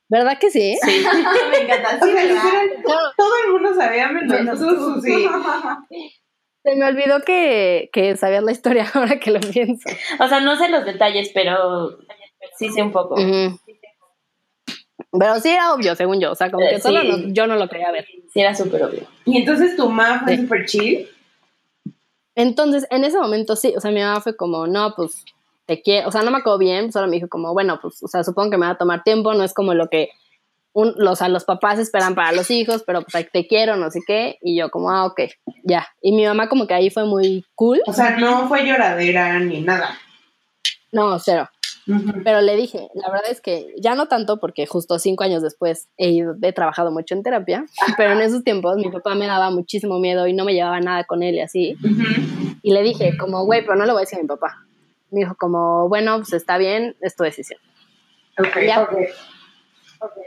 ¿Verdad que sí? Sí. Me encanta. O Sí, sea, literal, todo el mundo sabía menos tú, Susi. Se me olvidó que, que sabías la historia ahora que lo pienso. O sea, no sé los detalles, pero sí sé un poco. Pero sí era obvio, según yo. O sea, como que solo sí. no- yo no lo quería ver. Sí era súper obvio. Y entonces tu mamá fue Sí. súper chill. Entonces, en ese momento sí, o sea, mi mamá fue como, no, pues te quiero, o sea, no me acuerdo bien, solo me dijo como, bueno, pues, o sea, supongo que me va a tomar tiempo, no es como lo que un, los, o sea, los papás esperan para los hijos, pero pues te quiero, no sé qué, y yo como, ah, ok, ya. Y mi mamá como que ahí fue muy cool. O sea, no fue lloradera ni nada. No, cero. Pero le dije, la verdad es que ya no tanto porque justo cinco años después he, ido, he trabajado mucho en terapia, pero en esos tiempos mi papá me daba muchísimo miedo y no me llevaba nada con él y así. Y le dije, como, güey, pero no lo voy a decir a mi papá. Me dijo, como, bueno, pues está bien, es tu decisión. Ok, Ya.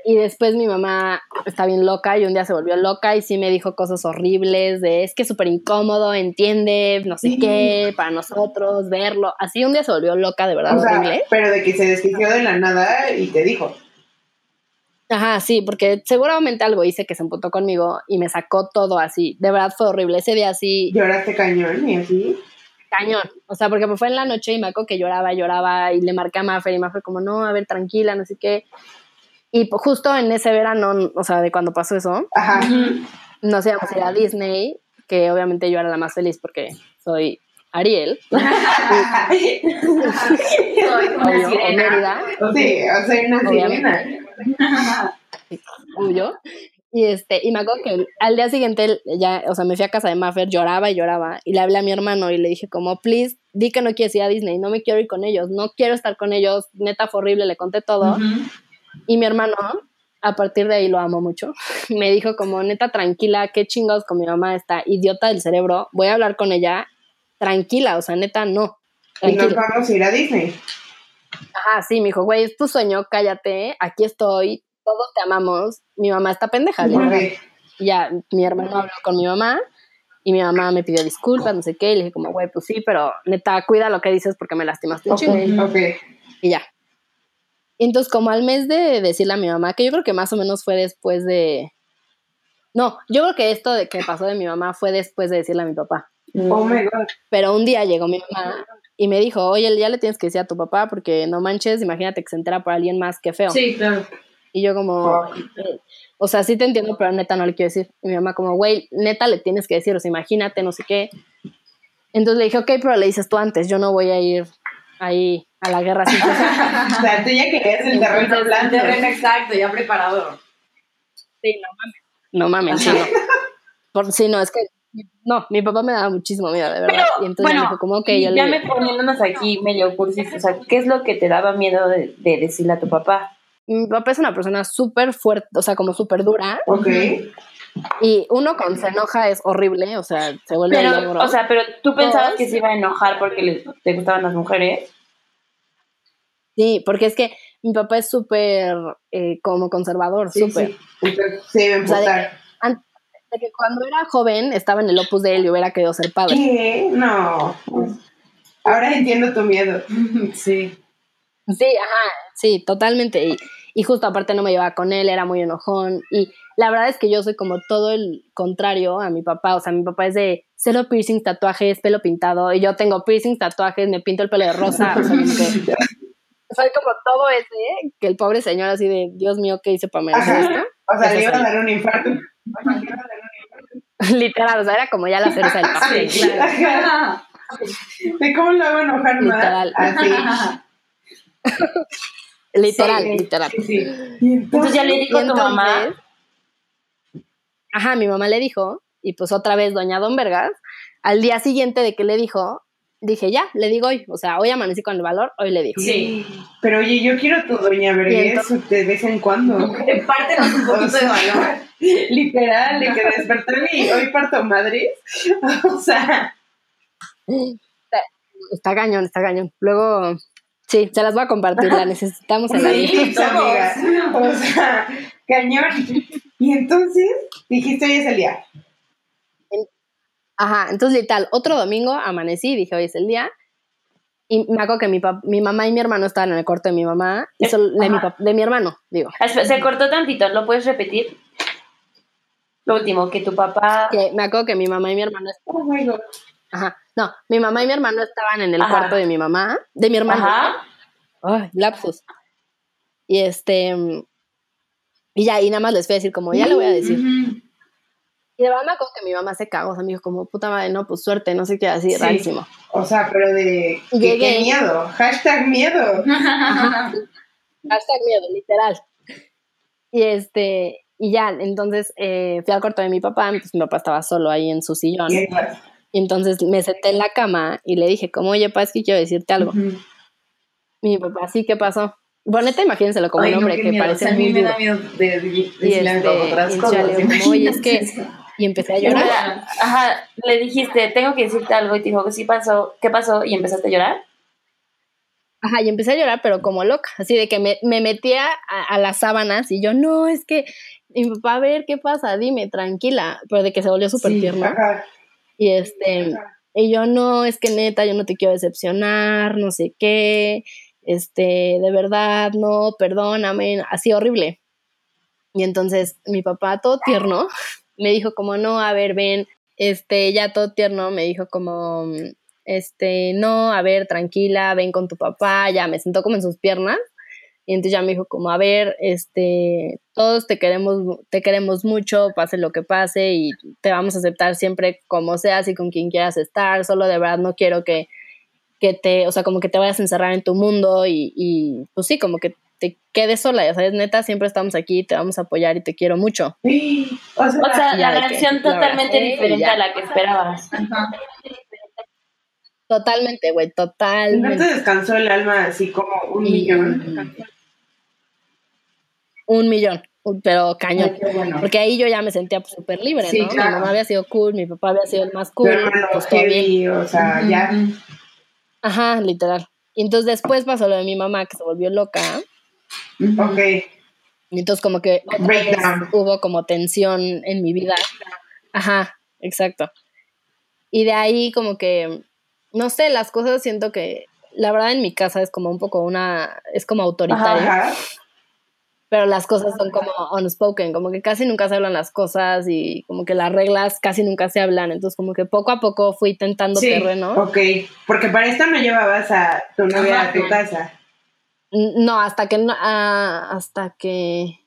Y después mi mamá está bien loca y un día se volvió loca y sí me dijo cosas horribles de es que es súper incómodo, entiende, no sé Sí. qué, para nosotros, verlo. Así un día se volvió loca, de verdad, O sea, horrible. pero de que se desquició de la nada y te dijo. Ajá, sí, porque seguramente algo hice que se emputó conmigo y me sacó todo así. De verdad fue horrible. Ese día así, Lloraste cañón y así. cañón. O sea, porque me fue en la noche y me acuerdo que lloraba, lloraba y le marqué a Maffer y Maffer como, no, a ver, tranquila, no sé qué. Y justo en ese verano, o sea, de cuando pasó eso, Ajá. nos íbamos a ir a Disney, que obviamente yo era la más feliz porque soy Ariel, Soy una o. Mérida, Sí, o sea, una sirena. Y este, y me acuerdo que al día siguiente ya, o sea, me fui a casa de Maffer, lloraba y lloraba, y le hablé a mi hermano y le dije como, please, di que no quieres ir a Disney, no me quiero ir con ellos, no quiero estar con ellos, neta fue horrible, le conté todo. Y mi hermano, a partir de ahí lo amo mucho, me dijo como, neta, tranquila, qué chingados con mi mamá, está idiota del cerebro, voy a hablar con ella, tranquila, o sea, neta, no. Y nos Tranquila. vamos a ir a Disney. Ajá, sí, me dijo, güey, es tu sueño, cállate, aquí estoy, todos te amamos, mi mamá está pendeja, la verdad. Ok. Y ya mi hermano habló con mi mamá y mi mamá me pidió disculpas, no sé qué, y le dije como, güey, pues sí, pero neta, cuida lo que dices porque me lastimaste un Ok, chingo. ok. Y ya. Entonces, como al mes de decirle a mi mamá, que yo creo que más o menos fue después de... No, yo creo que esto de que pasó de mi mamá fue después de decirle a mi papá. Oh my god. Pero un día llegó mi mamá y me dijo, oye, ya le tienes que decir a tu papá porque no manches, imagínate que se entera por alguien más que feo. Sí, claro. Y yo como, o sea, sí te entiendo, pero neta no le quiero decir. Y mi mamá como, güey, neta le tienes que decir, o sea, imagínate, no sé qué. Entonces le dije, ok, pero le dices tú antes, yo no voy a ir ahí a la guerra pensar". O sea, tú ya querías el terreno blando. terreno exacto, ya preparado. Sí, no mames. No mames, sí, no. Por, sí, no, es que, no, mi papá me daba muchísimo miedo, de verdad. Pero, y entonces bueno, me dijo, como, ok, y yo ya le me poniéndonos aquí medio cursis, o sea, ¿qué es lo que te daba miedo de, de decirle a tu papá? Mi papá es una persona súper fuerte, o sea, como súper dura. Ok. Y uno cuando se enoja es horrible, o sea, se vuelve Pero, negro. o sea, pero tú pensabas Todos. que se iba a enojar porque le, te gustaban las mujeres. Sí, porque es que mi papá es súper eh, como conservador, Sí, súper. sí. A O sea, de de que cuando era joven estaba en el opus de él y hubiera querido ser padre. ¿Qué? No. Ahora entiendo tu miedo. Sí. Sí, ajá, sí, totalmente. Y, y justo aparte no me llevaba con él, era muy enojón. Y la verdad es que yo soy como todo el contrario a mi papá. O sea, mi papá es de cero piercings, tatuajes, pelo pintado. Y yo tengo piercings, tatuajes, me pinto el pelo de rosa. O sea, que soy como todo ese, que el pobre señor así de, Dios mío, ¿qué hice para merecer esto? O sea, le iba a dar un infarto. Ajá, le iba a dar un infarto. Literal, o sea, era como ya la cereza del pastel. Sí, claro. ¿De cómo lo hago enojar más? Literal. Así. Literal, Sí, literal. Sí, sí. Y Entonces ya le dijo a tu mamá. Ajá, mi mamá le dijo, y pues otra vez doña Don Vergas, al día siguiente de que le dijo, dije, ya, le digo hoy, o sea, hoy amanecí con el valor, hoy le digo. Sí. Pero oye, yo quiero tu doña Vergés de vez en cuando. Pártenos un poquito de valor. Literal, de que despertar y hoy parto madres. O sea, Está cañón, está cañón. Luego, sí, se las voy a compartir, la necesitamos en la vida. sí, amiga. O sea, cañón. Y entonces dijiste hoy es el día. Ajá, entonces literal, otro domingo amanecí, dije, hoy es el día. Y me acuerdo que mi, pap- mi mamá y mi hermano estaban en el cuarto de mi mamá, y solo- de, mi de mi hermano, digo. Se cortó tantito, ¿lo puedes repetir? Lo último, que tu papá. Que me acuerdo que mi mamá y mi hermano Oh my god. Ajá. No, mi mamá y mi hermano estaban en el Ajá. cuarto de mi mamá, de mi hermano. Ajá. Ay, lapsus. Y este. Y ya, y nada más les fui a decir, como ya le voy a decir. Y de verdad me acuerdo que mi mamá se cagó, o sea, me dijo, como puta madre, no, pues suerte, no sé qué, así, Sí. rarísimo. O sea, pero de. Llegué. qué miedo. Hashtag miedo. Hashtag miedo, literal. Y este. Y ya, entonces eh, fui al cuarto de mi papá, pues mi papá estaba solo ahí en su sillón. Y- Y entonces me senté en la cama y le dije, como, oye, pa, es que quiero decirte algo. Mi papá, sí, ¿qué pasó? Bueno, neta, imagínenselo como Ay, un hombre que miedo. parece O sea, a mí muy me duro. da miedo de, decirle este, otras y cosas. chale, como, oye, es que, y empecé a llorar. ajá, le dijiste, tengo que decirte algo y te dijo, sí pasó, ¿qué pasó? Y empezaste a llorar. Ajá, y empecé a llorar, pero como loca, así de que me, me metía a, a las sábanas y yo, no, es que, y mi papá, a ver, ¿qué pasa? Dime, tranquila, pero de que se volvió súper Sí, tierno. Ajá. Y este, y yo, no, es que neta, yo no te quiero decepcionar, no sé qué, este, de verdad, no, perdóname, así horrible. Y entonces mi papá, todo tierno, me dijo como, no, a ver, ven, este, ya todo tierno, me dijo como, este, no, a ver, tranquila, ven con tu papá, ya me sentó como en sus piernas. Y entonces ya me dijo como, a ver, este, todos te queremos, te queremos mucho, pase lo que pase y te vamos a aceptar siempre como seas y con quien quieras estar, solo de verdad no quiero que, que te, o sea, como que te vayas a encerrar en tu mundo y, y pues sí, como que te quedes sola, ya sabes, neta, siempre estamos aquí, te vamos a apoyar y te quiero mucho. Sí, O sea, O sea, Ya la que lo totalmente y diferente a la que esperabas. Ajá. Totalmente, güey, ¿no te totalmente. descansó el alma así como un Y- millón? Un millón, pero cañón. Ay, qué bueno. Porque ahí yo ya me sentía pues, súper libre, Sí, ¿no? claro. Mi mamá había sido cool, mi papá había sido el más cool, hermano pues todo bien. o sea, ya. Ajá, literal. Y entonces después pasó lo de mi mamá que se volvió loca. Ok. Y entonces como que hubo como tensión en mi vida. Ajá, exacto. Y de ahí como que, no sé, las cosas siento que, la verdad en mi casa es como un poco una, es como autoritaria, Ajá. Pero las cosas son como unspoken, como que casi nunca se hablan las cosas y como que las reglas casi nunca se hablan. Entonces como que poco a poco fui tentando Sí, terreno. ok. Porque para esto no llevabas a tu novia Ajá, a tu casa. No, hasta que no, ah, hasta que.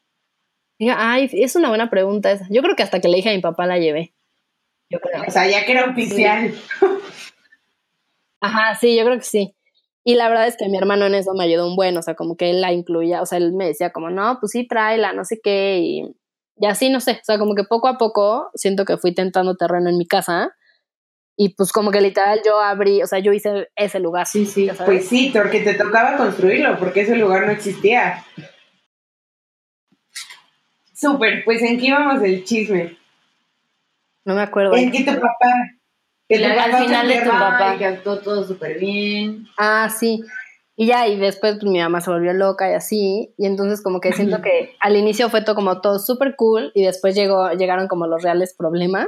Ay, es una buena pregunta esa. Yo creo que hasta que le dije a mi papá la llevé. Yo creo. O sea, ya que era oficial. Ajá, sí, yo creo que sí. Y la verdad es que mi hermano en eso me ayudó un buen, o sea, como que él la incluía, o sea, él me decía como, no, pues sí, tráela, no sé qué, y, y así, no sé, o sea, como que poco a poco siento que fui tentando terreno en mi casa, y pues como que literal yo abrí, o sea, yo hice ese lugar. Sí, sí. sabes. Pues sí, porque te tocaba construirlo, porque ese lugar no existía. Súper, pues en qué íbamos el chisme. no me acuerdo. En que tu papá. Que Al final de tu papá. Ay, que actuó todo súper bien. Ah, sí. Y ya, y después pues mi mamá se volvió loca y así, y entonces como que siento que al inicio fue todo como todo súper cool y después llegó, llegaron como los reales problemas,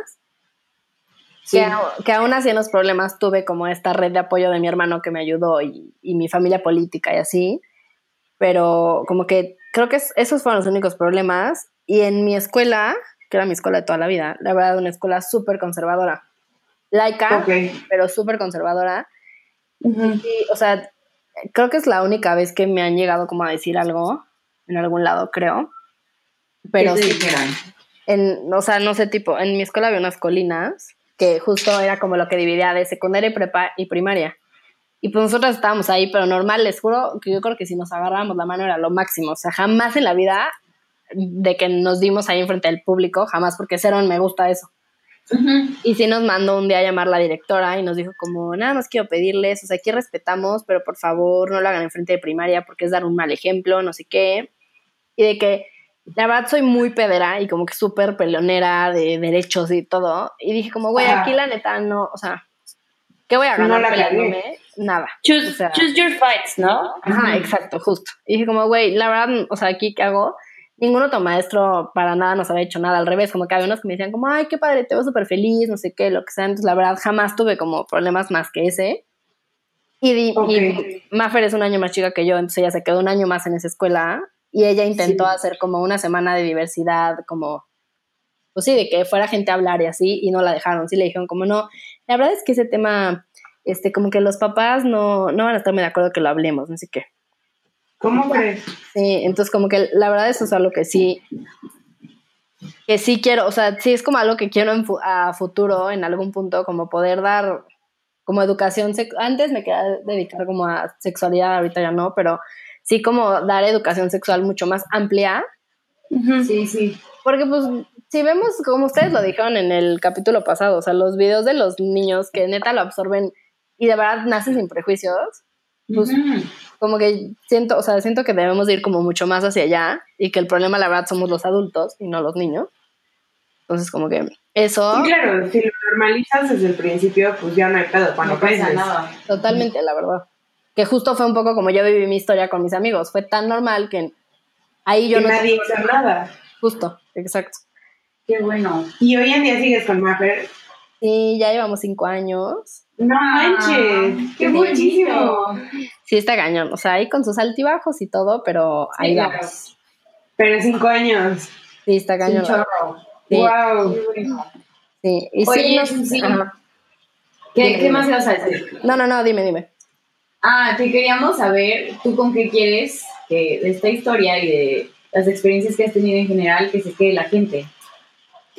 Sí. que, que aún así en los problemas tuve como esta red de apoyo de mi hermano que me ayudó y, y mi familia política y así, pero como que creo que es- esos fueron los únicos problemas y en mi escuela, que era mi escuela de toda la vida, la verdad una escuela súper conservadora, laica, pero súper conservadora. Sí, o sea, creo que es la única vez que me han llegado como a decir algo en algún lado, creo. Pero ¿Qué te sí, dijeron? en, o sea, no sé, tipo, en mi escuela había unas colinas que justo era como lo que dividía de secundaria y prepa y primaria. Y pues nosotros estábamos ahí, pero normal, les juro que yo creo que si nos agarrábamos la mano era lo máximo. O sea, jamás en la vida de que nos dimos ahí enfrente del público, jamás, porque cero me gusta eso. Y sí nos mandó un día a llamar la directora y nos dijo como, nada más quiero pedirles, o sea, aquí respetamos, pero por favor no lo hagan enfrente de primaria porque es dar un mal ejemplo, no sé qué. Y de que la verdad soy muy pedera y como que súper peleonera de derechos y todo. Y dije como, güey, Ajá. aquí la neta no, o sea, ¿qué voy a No ganar la cagué. peleándome? Nada. Choose, O sea- choose your fights, ¿no? Ajá, exacto, justo. Y dije como, güey, la verdad, o sea, aquí qué hago. Ningún otro maestro para nada nos había hecho nada, al revés, como que había unos que me decían como, ay, qué padre, te veo súper feliz, no sé qué, lo que sea. Entonces, la verdad, jamás tuve como problemas más que ese. Y, di- Ok. y Maffer es un año más chica que yo, entonces ella se quedó un año más en esa escuela y ella intentó Sí. hacer como una semana de diversidad, como, pues sí, de que fuera gente a hablar y así, y no la dejaron, sí le dijeron como, no, la verdad es que ese tema, este, como que los papás no, no van a estar muy de acuerdo que lo hablemos, no sé qué. ¿Cómo crees? Sí, entonces como que la verdad eso es algo que sí, que sí quiero, o sea, sí es como algo que quiero en fu- a futuro, en algún punto, como poder dar como educación, antes me quería dedicar como a sexualidad, ahorita ya no, pero sí como dar educación sexual mucho más amplia, Sí, sí. porque pues si vemos, como ustedes lo dijeron en el capítulo pasado, o sea, los videos de los niños que neta lo absorben y de verdad nacen sin prejuicios, pues, Ujú. como que siento, o sea, siento que debemos de ir como mucho más hacia allá y que el problema, la verdad, somos los adultos y no los niños. Entonces, como que eso, Sí, claro, si lo normalizas desde el principio, pues ya no hay pedo cuando no pasa creces. nada. totalmente, la verdad. Que justo fue un poco como yo viví mi historia con mis amigos. Fue tan normal que ahí yo Y no... nadie hizo nada. Justo, exacto. Qué bueno. Y hoy en día sigues con Maffer. Sí, ya llevamos cinco años. No manches, qué bonito. muchísimo. Sí, está cañón. O sea, ahí con sus altibajos y todo, pero ahí claro. vamos. Pero cinco años. Sí, está cañón. chorro. Sí, Wow. Qué sí. Y sí, Oye, sí. ajá. ¿Qué, Dime, ¿Qué dime. más ibas a decir? No, no, no, dime, dime. Ah, te queríamos saber tú con qué quieres que de esta historia y de las experiencias que has tenido en general que se quede la gente.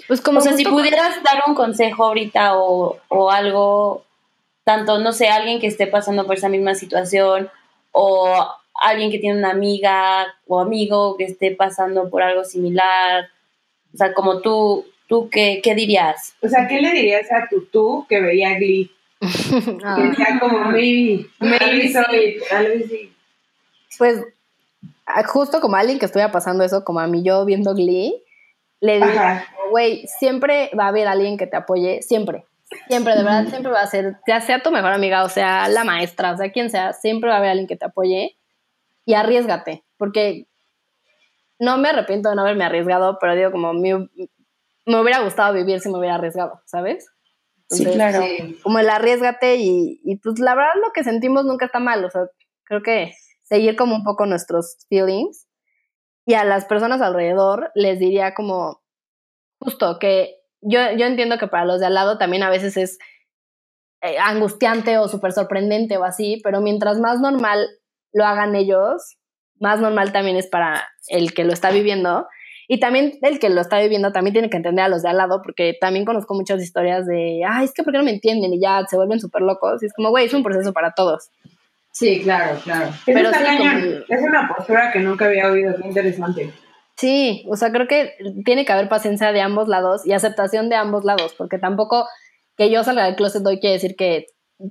Pues como o sea, si pudieras dar un consejo ahorita o, o algo, tanto, no sé, alguien que esté pasando por esa misma situación o alguien que tiene una amiga o amigo que esté pasando por algo similar, o sea, como tú, ¿tú qué, qué dirías? O sea, ¿qué le dirías a tu tú que veía Glee? Ah, Que decía como, maybe, maybe soy. Tal vez sí. pues ah, justo como alguien que estuviera pasando eso, como a mí yo viendo Glee, le diría, Ajá. güey, siempre va a haber alguien que te apoye, siempre. Siempre, de verdad, siempre va a ser, ya sea tu mejor amiga, o sea, la maestra, o sea, quien sea, siempre va a haber alguien que te apoye y arriesgate, porque no me arrepiento de no haberme arriesgado, pero digo, como me, me hubiera gustado vivir si me hubiera arriesgado, ¿sabes? Entonces, Sí. como el arriesgate y, y pues la verdad lo que sentimos nunca está mal, o sea, creo que seguir como un poco nuestros feelings y a las personas alrededor les diría como justo que yo, yo entiendo que para los de al lado también a veces es eh, angustiante o súper sorprendente o así, pero mientras más normal lo hagan ellos, más normal también es para el que lo está viviendo. Y también el que lo está viviendo también tiene que entender a los de al lado, porque también conozco muchas historias de, ay, es que ¿por qué no me entienden? Y ya se vuelven súper locos. Y es como, güey, es un proceso para todos. Sí, claro, claro. Pero sí, como- Es una postura que nunca había oído, qué interesante. Sí, o sea, creo que tiene que haber paciencia de ambos lados y aceptación de ambos lados, porque tampoco que yo salga del closet hoy quiere decir que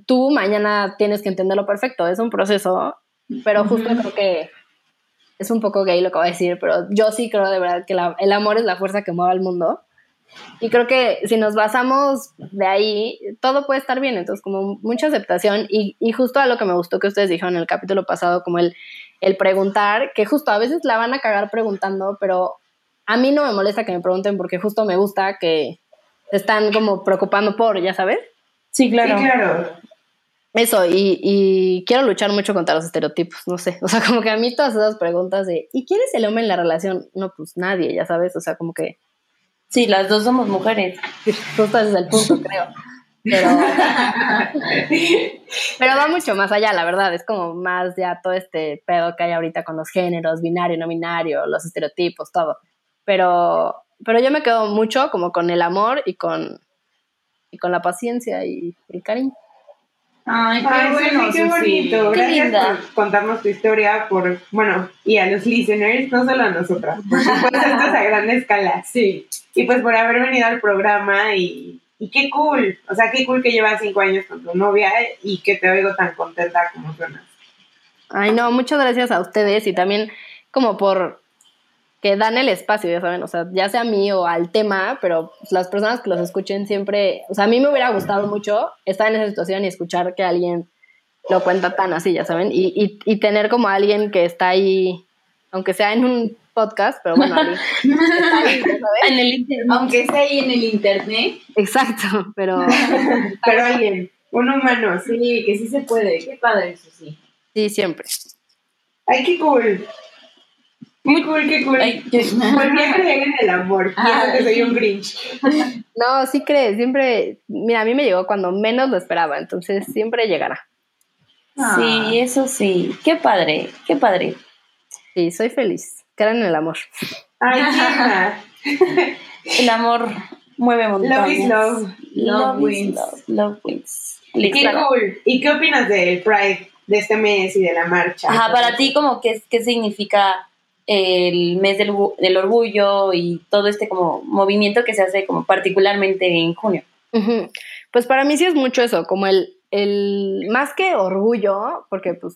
tú mañana tienes que entenderlo perfecto, es un proceso, pero justo creo que es un poco gay lo que voy a decir, pero yo sí creo de verdad que la- el amor es la fuerza que mueve al mundo. Y creo que si nos basamos de ahí, todo puede estar bien. Entonces, como mucha aceptación y, y justo a lo que me gustó que ustedes dijeron en el capítulo pasado, como el, el preguntar, que justo a veces la van a cagar preguntando, pero a mí no me molesta que me pregunten porque justo me gusta que se están como preocupando por, ya sabes. Sí, claro. Sí, claro. Eso, y, y quiero luchar mucho contra los estereotipos, no sé. O sea, como que a mí todas esas preguntas de ¿y quién es el hombre en la relación? No, pues nadie, ya sabes. O sea, como que Sí, las dos somos mujeres. justo ese es el punto, creo. Pero, pero va mucho más allá, la verdad. Es como más ya todo este pedo que hay ahorita con los géneros, binario, no binario, los estereotipos, todo. Pero, pero yo me quedo mucho como con el amor y con, y con la paciencia y el cariño. Ay, qué Ay, bueno, qué bonito. Qué Gracias linda. por contarnos tu historia, por, bueno, y a los listeners, no solo a nosotras, por supuesto, esto es a gran escala. Sí. Y pues por haber venido al programa y, y qué cool, o sea, qué cool que llevas cinco años con tu novia y que te oigo tan contenta como suenas. Ay, no, muchas gracias a ustedes y también como por que dan el espacio, ya saben, o sea, ya sea a mí o al tema, pero las personas que los escuchen siempre, o sea, a mí me hubiera gustado mucho estar en esa situación y escuchar que alguien lo cuenta tan así, ya saben, y, y, y tener como a alguien que está ahí, aunque sea en un podcast, pero bueno, ahí, ya sabes. En el internet. Aunque esté ahí en el internet, Exacto, pero Pero alguien, un humano, sí. sí, que sí se puede. Qué padre, Susi. sí, siempre. Ay, qué cool. Muy cool, qué cool. Ay, yo- Pues siempre creen en el amor. Pienso que soy un Grinch. No, sí crees, siempre, mira, a mí me llegó cuando menos lo esperaba, entonces siempre llegará. Ah. Sí, eso sí. Qué padre, qué padre. Sí, soy feliz. Crean en el amor. Ay. El amor mueve montañas. Love is love. Love wins. love. Love wins. Qué cool. ¿Y qué opinas del Pride de este mes y de la marcha? Ajá, para ti, como qué, qué significa el mes del, del orgullo y todo este como movimiento que se hace como particularmente en junio. Pues para mí sí es mucho eso, como el el, más que orgullo, porque pues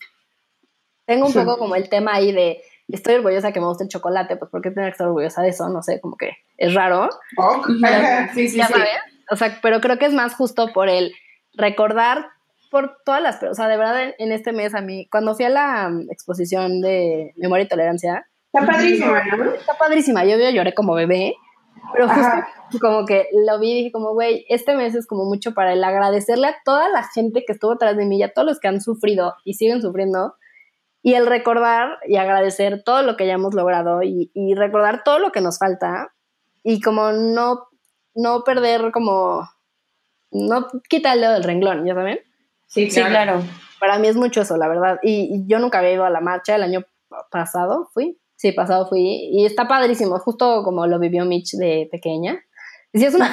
tengo un poco como el tema ahí de, estoy orgullosa que me guste el chocolate, pues porque tengo que estar orgullosa de eso, no sé, como que es raro. Ok. Sí, sí, ya sí. sabes. O sea, pero creo que es más justo por el recordar por todas las, o sea, de verdad en, en este mes a mí, cuando fui a la um, exposición de Memoria y Tolerancia, Está padrísima, ¿no? está padrísima, yo, yo lloré como bebé, pero justo Ajá. como que lo vi y dije como, güey, este mes es como mucho para el agradecerle a toda la gente que estuvo atrás de mí y a todos los que han sufrido y siguen sufriendo, y el recordar y agradecer todo lo que ya hemos logrado y, y recordar todo lo que nos falta y como no, no perder como, no quitar el dedo del renglón, ¿ya saben? Sí, Sí, claro. Para mí es mucho eso, la verdad. Y, y yo nunca había ido a la marcha, el año pa- pasado fui, sí, pasado fui, y está padrísimo, justo como lo vivió Mitch de pequeña. Y sí, es una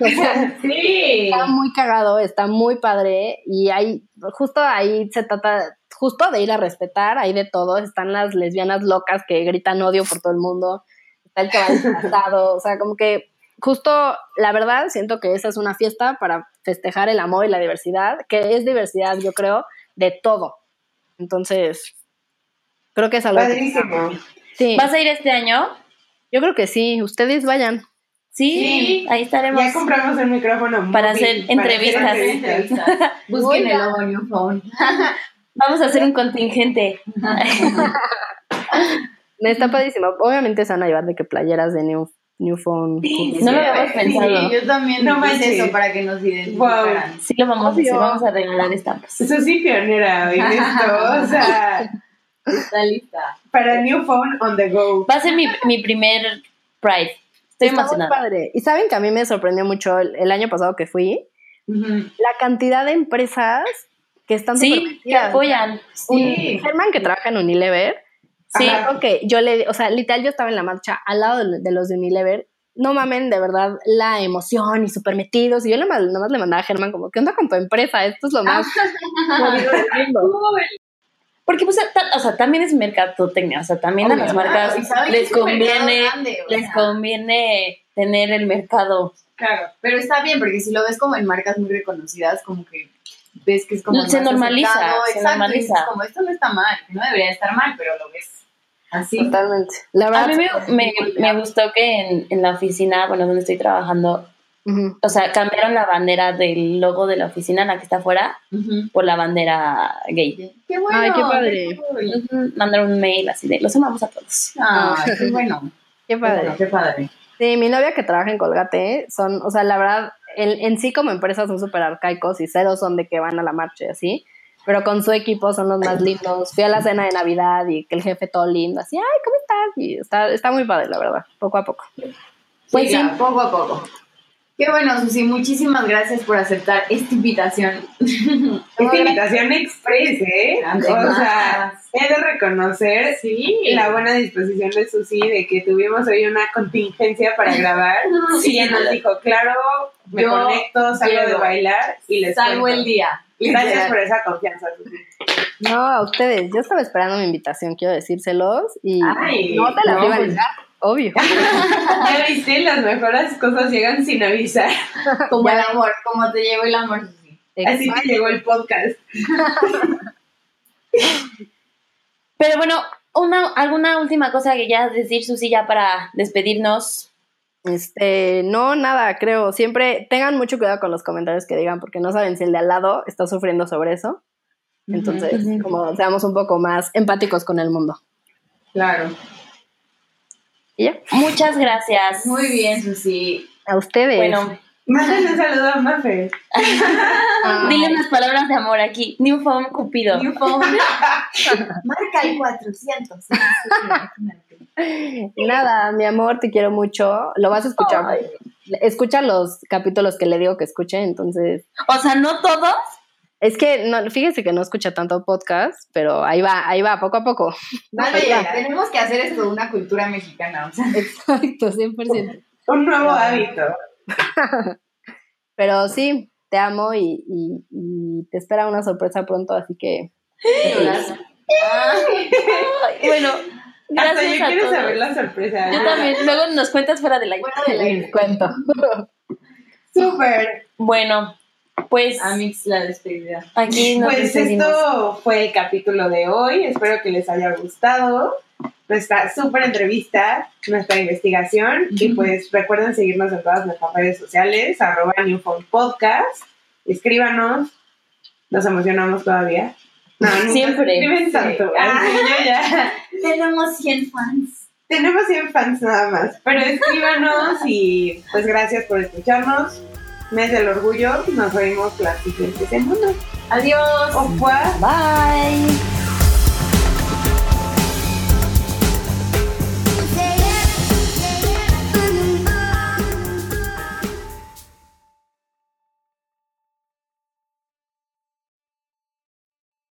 O sea, Sí. está muy cagado, está muy padre y hay, justo ahí se trata, justo de ir a respetar, hay de todo, están las lesbianas locas que gritan odio por todo el mundo, está el que va disfrazado, o sea, como que justo, la verdad, siento que esa es una fiesta para festejar el amor y la diversidad, que es diversidad, yo creo, de todo. Entonces, creo que es algo que- Padrísimo. Sí, ¿Vas a ir este año? yo creo que sí, ustedes vayan. Sí, Sí. ahí estaremos. Ya compramos un micrófono Para móvil hacer entrevistas. Entrevistas. Busquen el logo New Phone. Vamos a hacer un contingente. Está padrísimo. Obviamente se van a llevar de que playeras de New, New Phone. No lo habíamos pensado. Sí, yo también No hice manches. eso para que nos identificaran. Sí lo vamos a hacer, vamos a regalar estampas. Eso sí, pionera en esto. O sea, Está lista. para New Phone on the go. Va a ser mi, mi primer Pride. Estoy Está muy emocionada. padre. Y saben que a mí me sorprendió mucho el, el año pasado que fui, la cantidad de empresas que están Sí, que apoyan. Sí. Germán que trabaja en Unilever, Sí. Ajá. ok, yo le, o sea, literal yo estaba en la marcha al lado de, de los de Unilever, no mamen, de verdad, la emoción y súper metidos, y yo nada más, nada más le mandaba a Germán como, ¿qué onda con tu empresa? Esto es lo más movido del mundo. Porque, pues, ta- o sea, también es mercadotecnia. O sea, también a Obvio. las marcas Claro, les un conviene, grande, o les conviene tener el mercado. Claro, pero está bien porque si lo ves como en marcas muy reconocidas, como que ves que es como Se normaliza, aceptado, se exacto, y normaliza. como esto no está mal, no debería estar mal, pero lo ves así. Totalmente. La A mí me, me, me gustó que en, en la oficina, bueno, donde estoy trabajando, o sea, cambiaron la bandera del logo de la oficina, la que está afuera, por la bandera gay. Qué bueno. Ay, qué padre. cool. Mandaron un mail así de, los amamos a todos. Ay, qué bueno. Qué Qué padre. bueno, qué padre. Sí, mi novia que trabaja en Colgate son, o sea, la verdad, en, en sí como empresa son súper arcaicos y cero son de que van a la marcha y así, pero con su equipo son los más lindos. Fui a la cena de Navidad y que el jefe todo lindo, así, ay, ¿cómo estás? Y está, está muy padre, la verdad, poco a poco. Pues Sí, ya, poco a poco. Qué bueno, Susi, muchísimas gracias por aceptar esta invitación. Esta invitación express, ¿eh? Grande. O sea, he de reconocer Sí. la buena disposición de Susi de que tuvimos hoy una contingencia para grabar. Sí, y ella nos dijo, claro, me Yo conecto, salgo de bailar y les Salvo cuento. el día. Gracias por esa confianza, Susi. No, a ustedes, yo estaba esperando mi invitación, quiero decírselos, y Ay, no te las no, iba a pues. negar, obvio. Ya viste, las mejores cosas llegan sin avisar. Como el amor, como te llevo el amor. Así que llegó el podcast. Pero bueno, una, alguna última cosa que ya decir, Susi, ya para despedirnos. Este, no, nada, creo. Siempre tengan mucho cuidado con los comentarios que digan, porque no saben si el de al lado está sufriendo sobre eso. Entonces, como seamos un poco más empáticos con el mundo. Claro. Y ya, Muchas gracias. Muy bien, Susi. a ustedes. Bueno, Mándale un saludo a Mafe. Ah, dile unas palabras de amor aquí. New Phone Cupido. New phone. Marca el 400. Nada, mi amor, te quiero mucho. Lo vas a escuchar. Escucha los capítulos que le digo que escuche, entonces. O sea, no todos. Es que no, fíjese que no escucha tanto podcast, pero ahí va, ahí va, poco a poco. Vale, tenemos que hacer esto una cultura mexicana. O sea, Exacto, 100%. Un nuevo hábito. Pero sí, te amo y, y- y te espera una sorpresa pronto, así que Ay, bueno, Hasta gracias yo a quiero todos. saber la sorpresa. Yo también. Luego nos cuentas fuera de la fuera del aire. cuento. Súper. Bueno, Pues Amix, la despedida. aquí nos Pues despedimos. esto fue el capítulo de hoy. Espero que les haya gustado nuestra súper entrevista, nuestra investigación. Y pues recuerden seguirnos en todas nuestras redes sociales, arroba Newfound Podcast. Escríbanos. Nos emocionamos todavía. No, Siempre. escriben Sí. tanto. Yo ya. Tenemos 100 fans. Tenemos 100 fans nada más. Pero escríbanos y pues gracias por escucharnos. Mes del orgullo. Nos vemos la siguiente semana. Adiós. Revoir. Bye.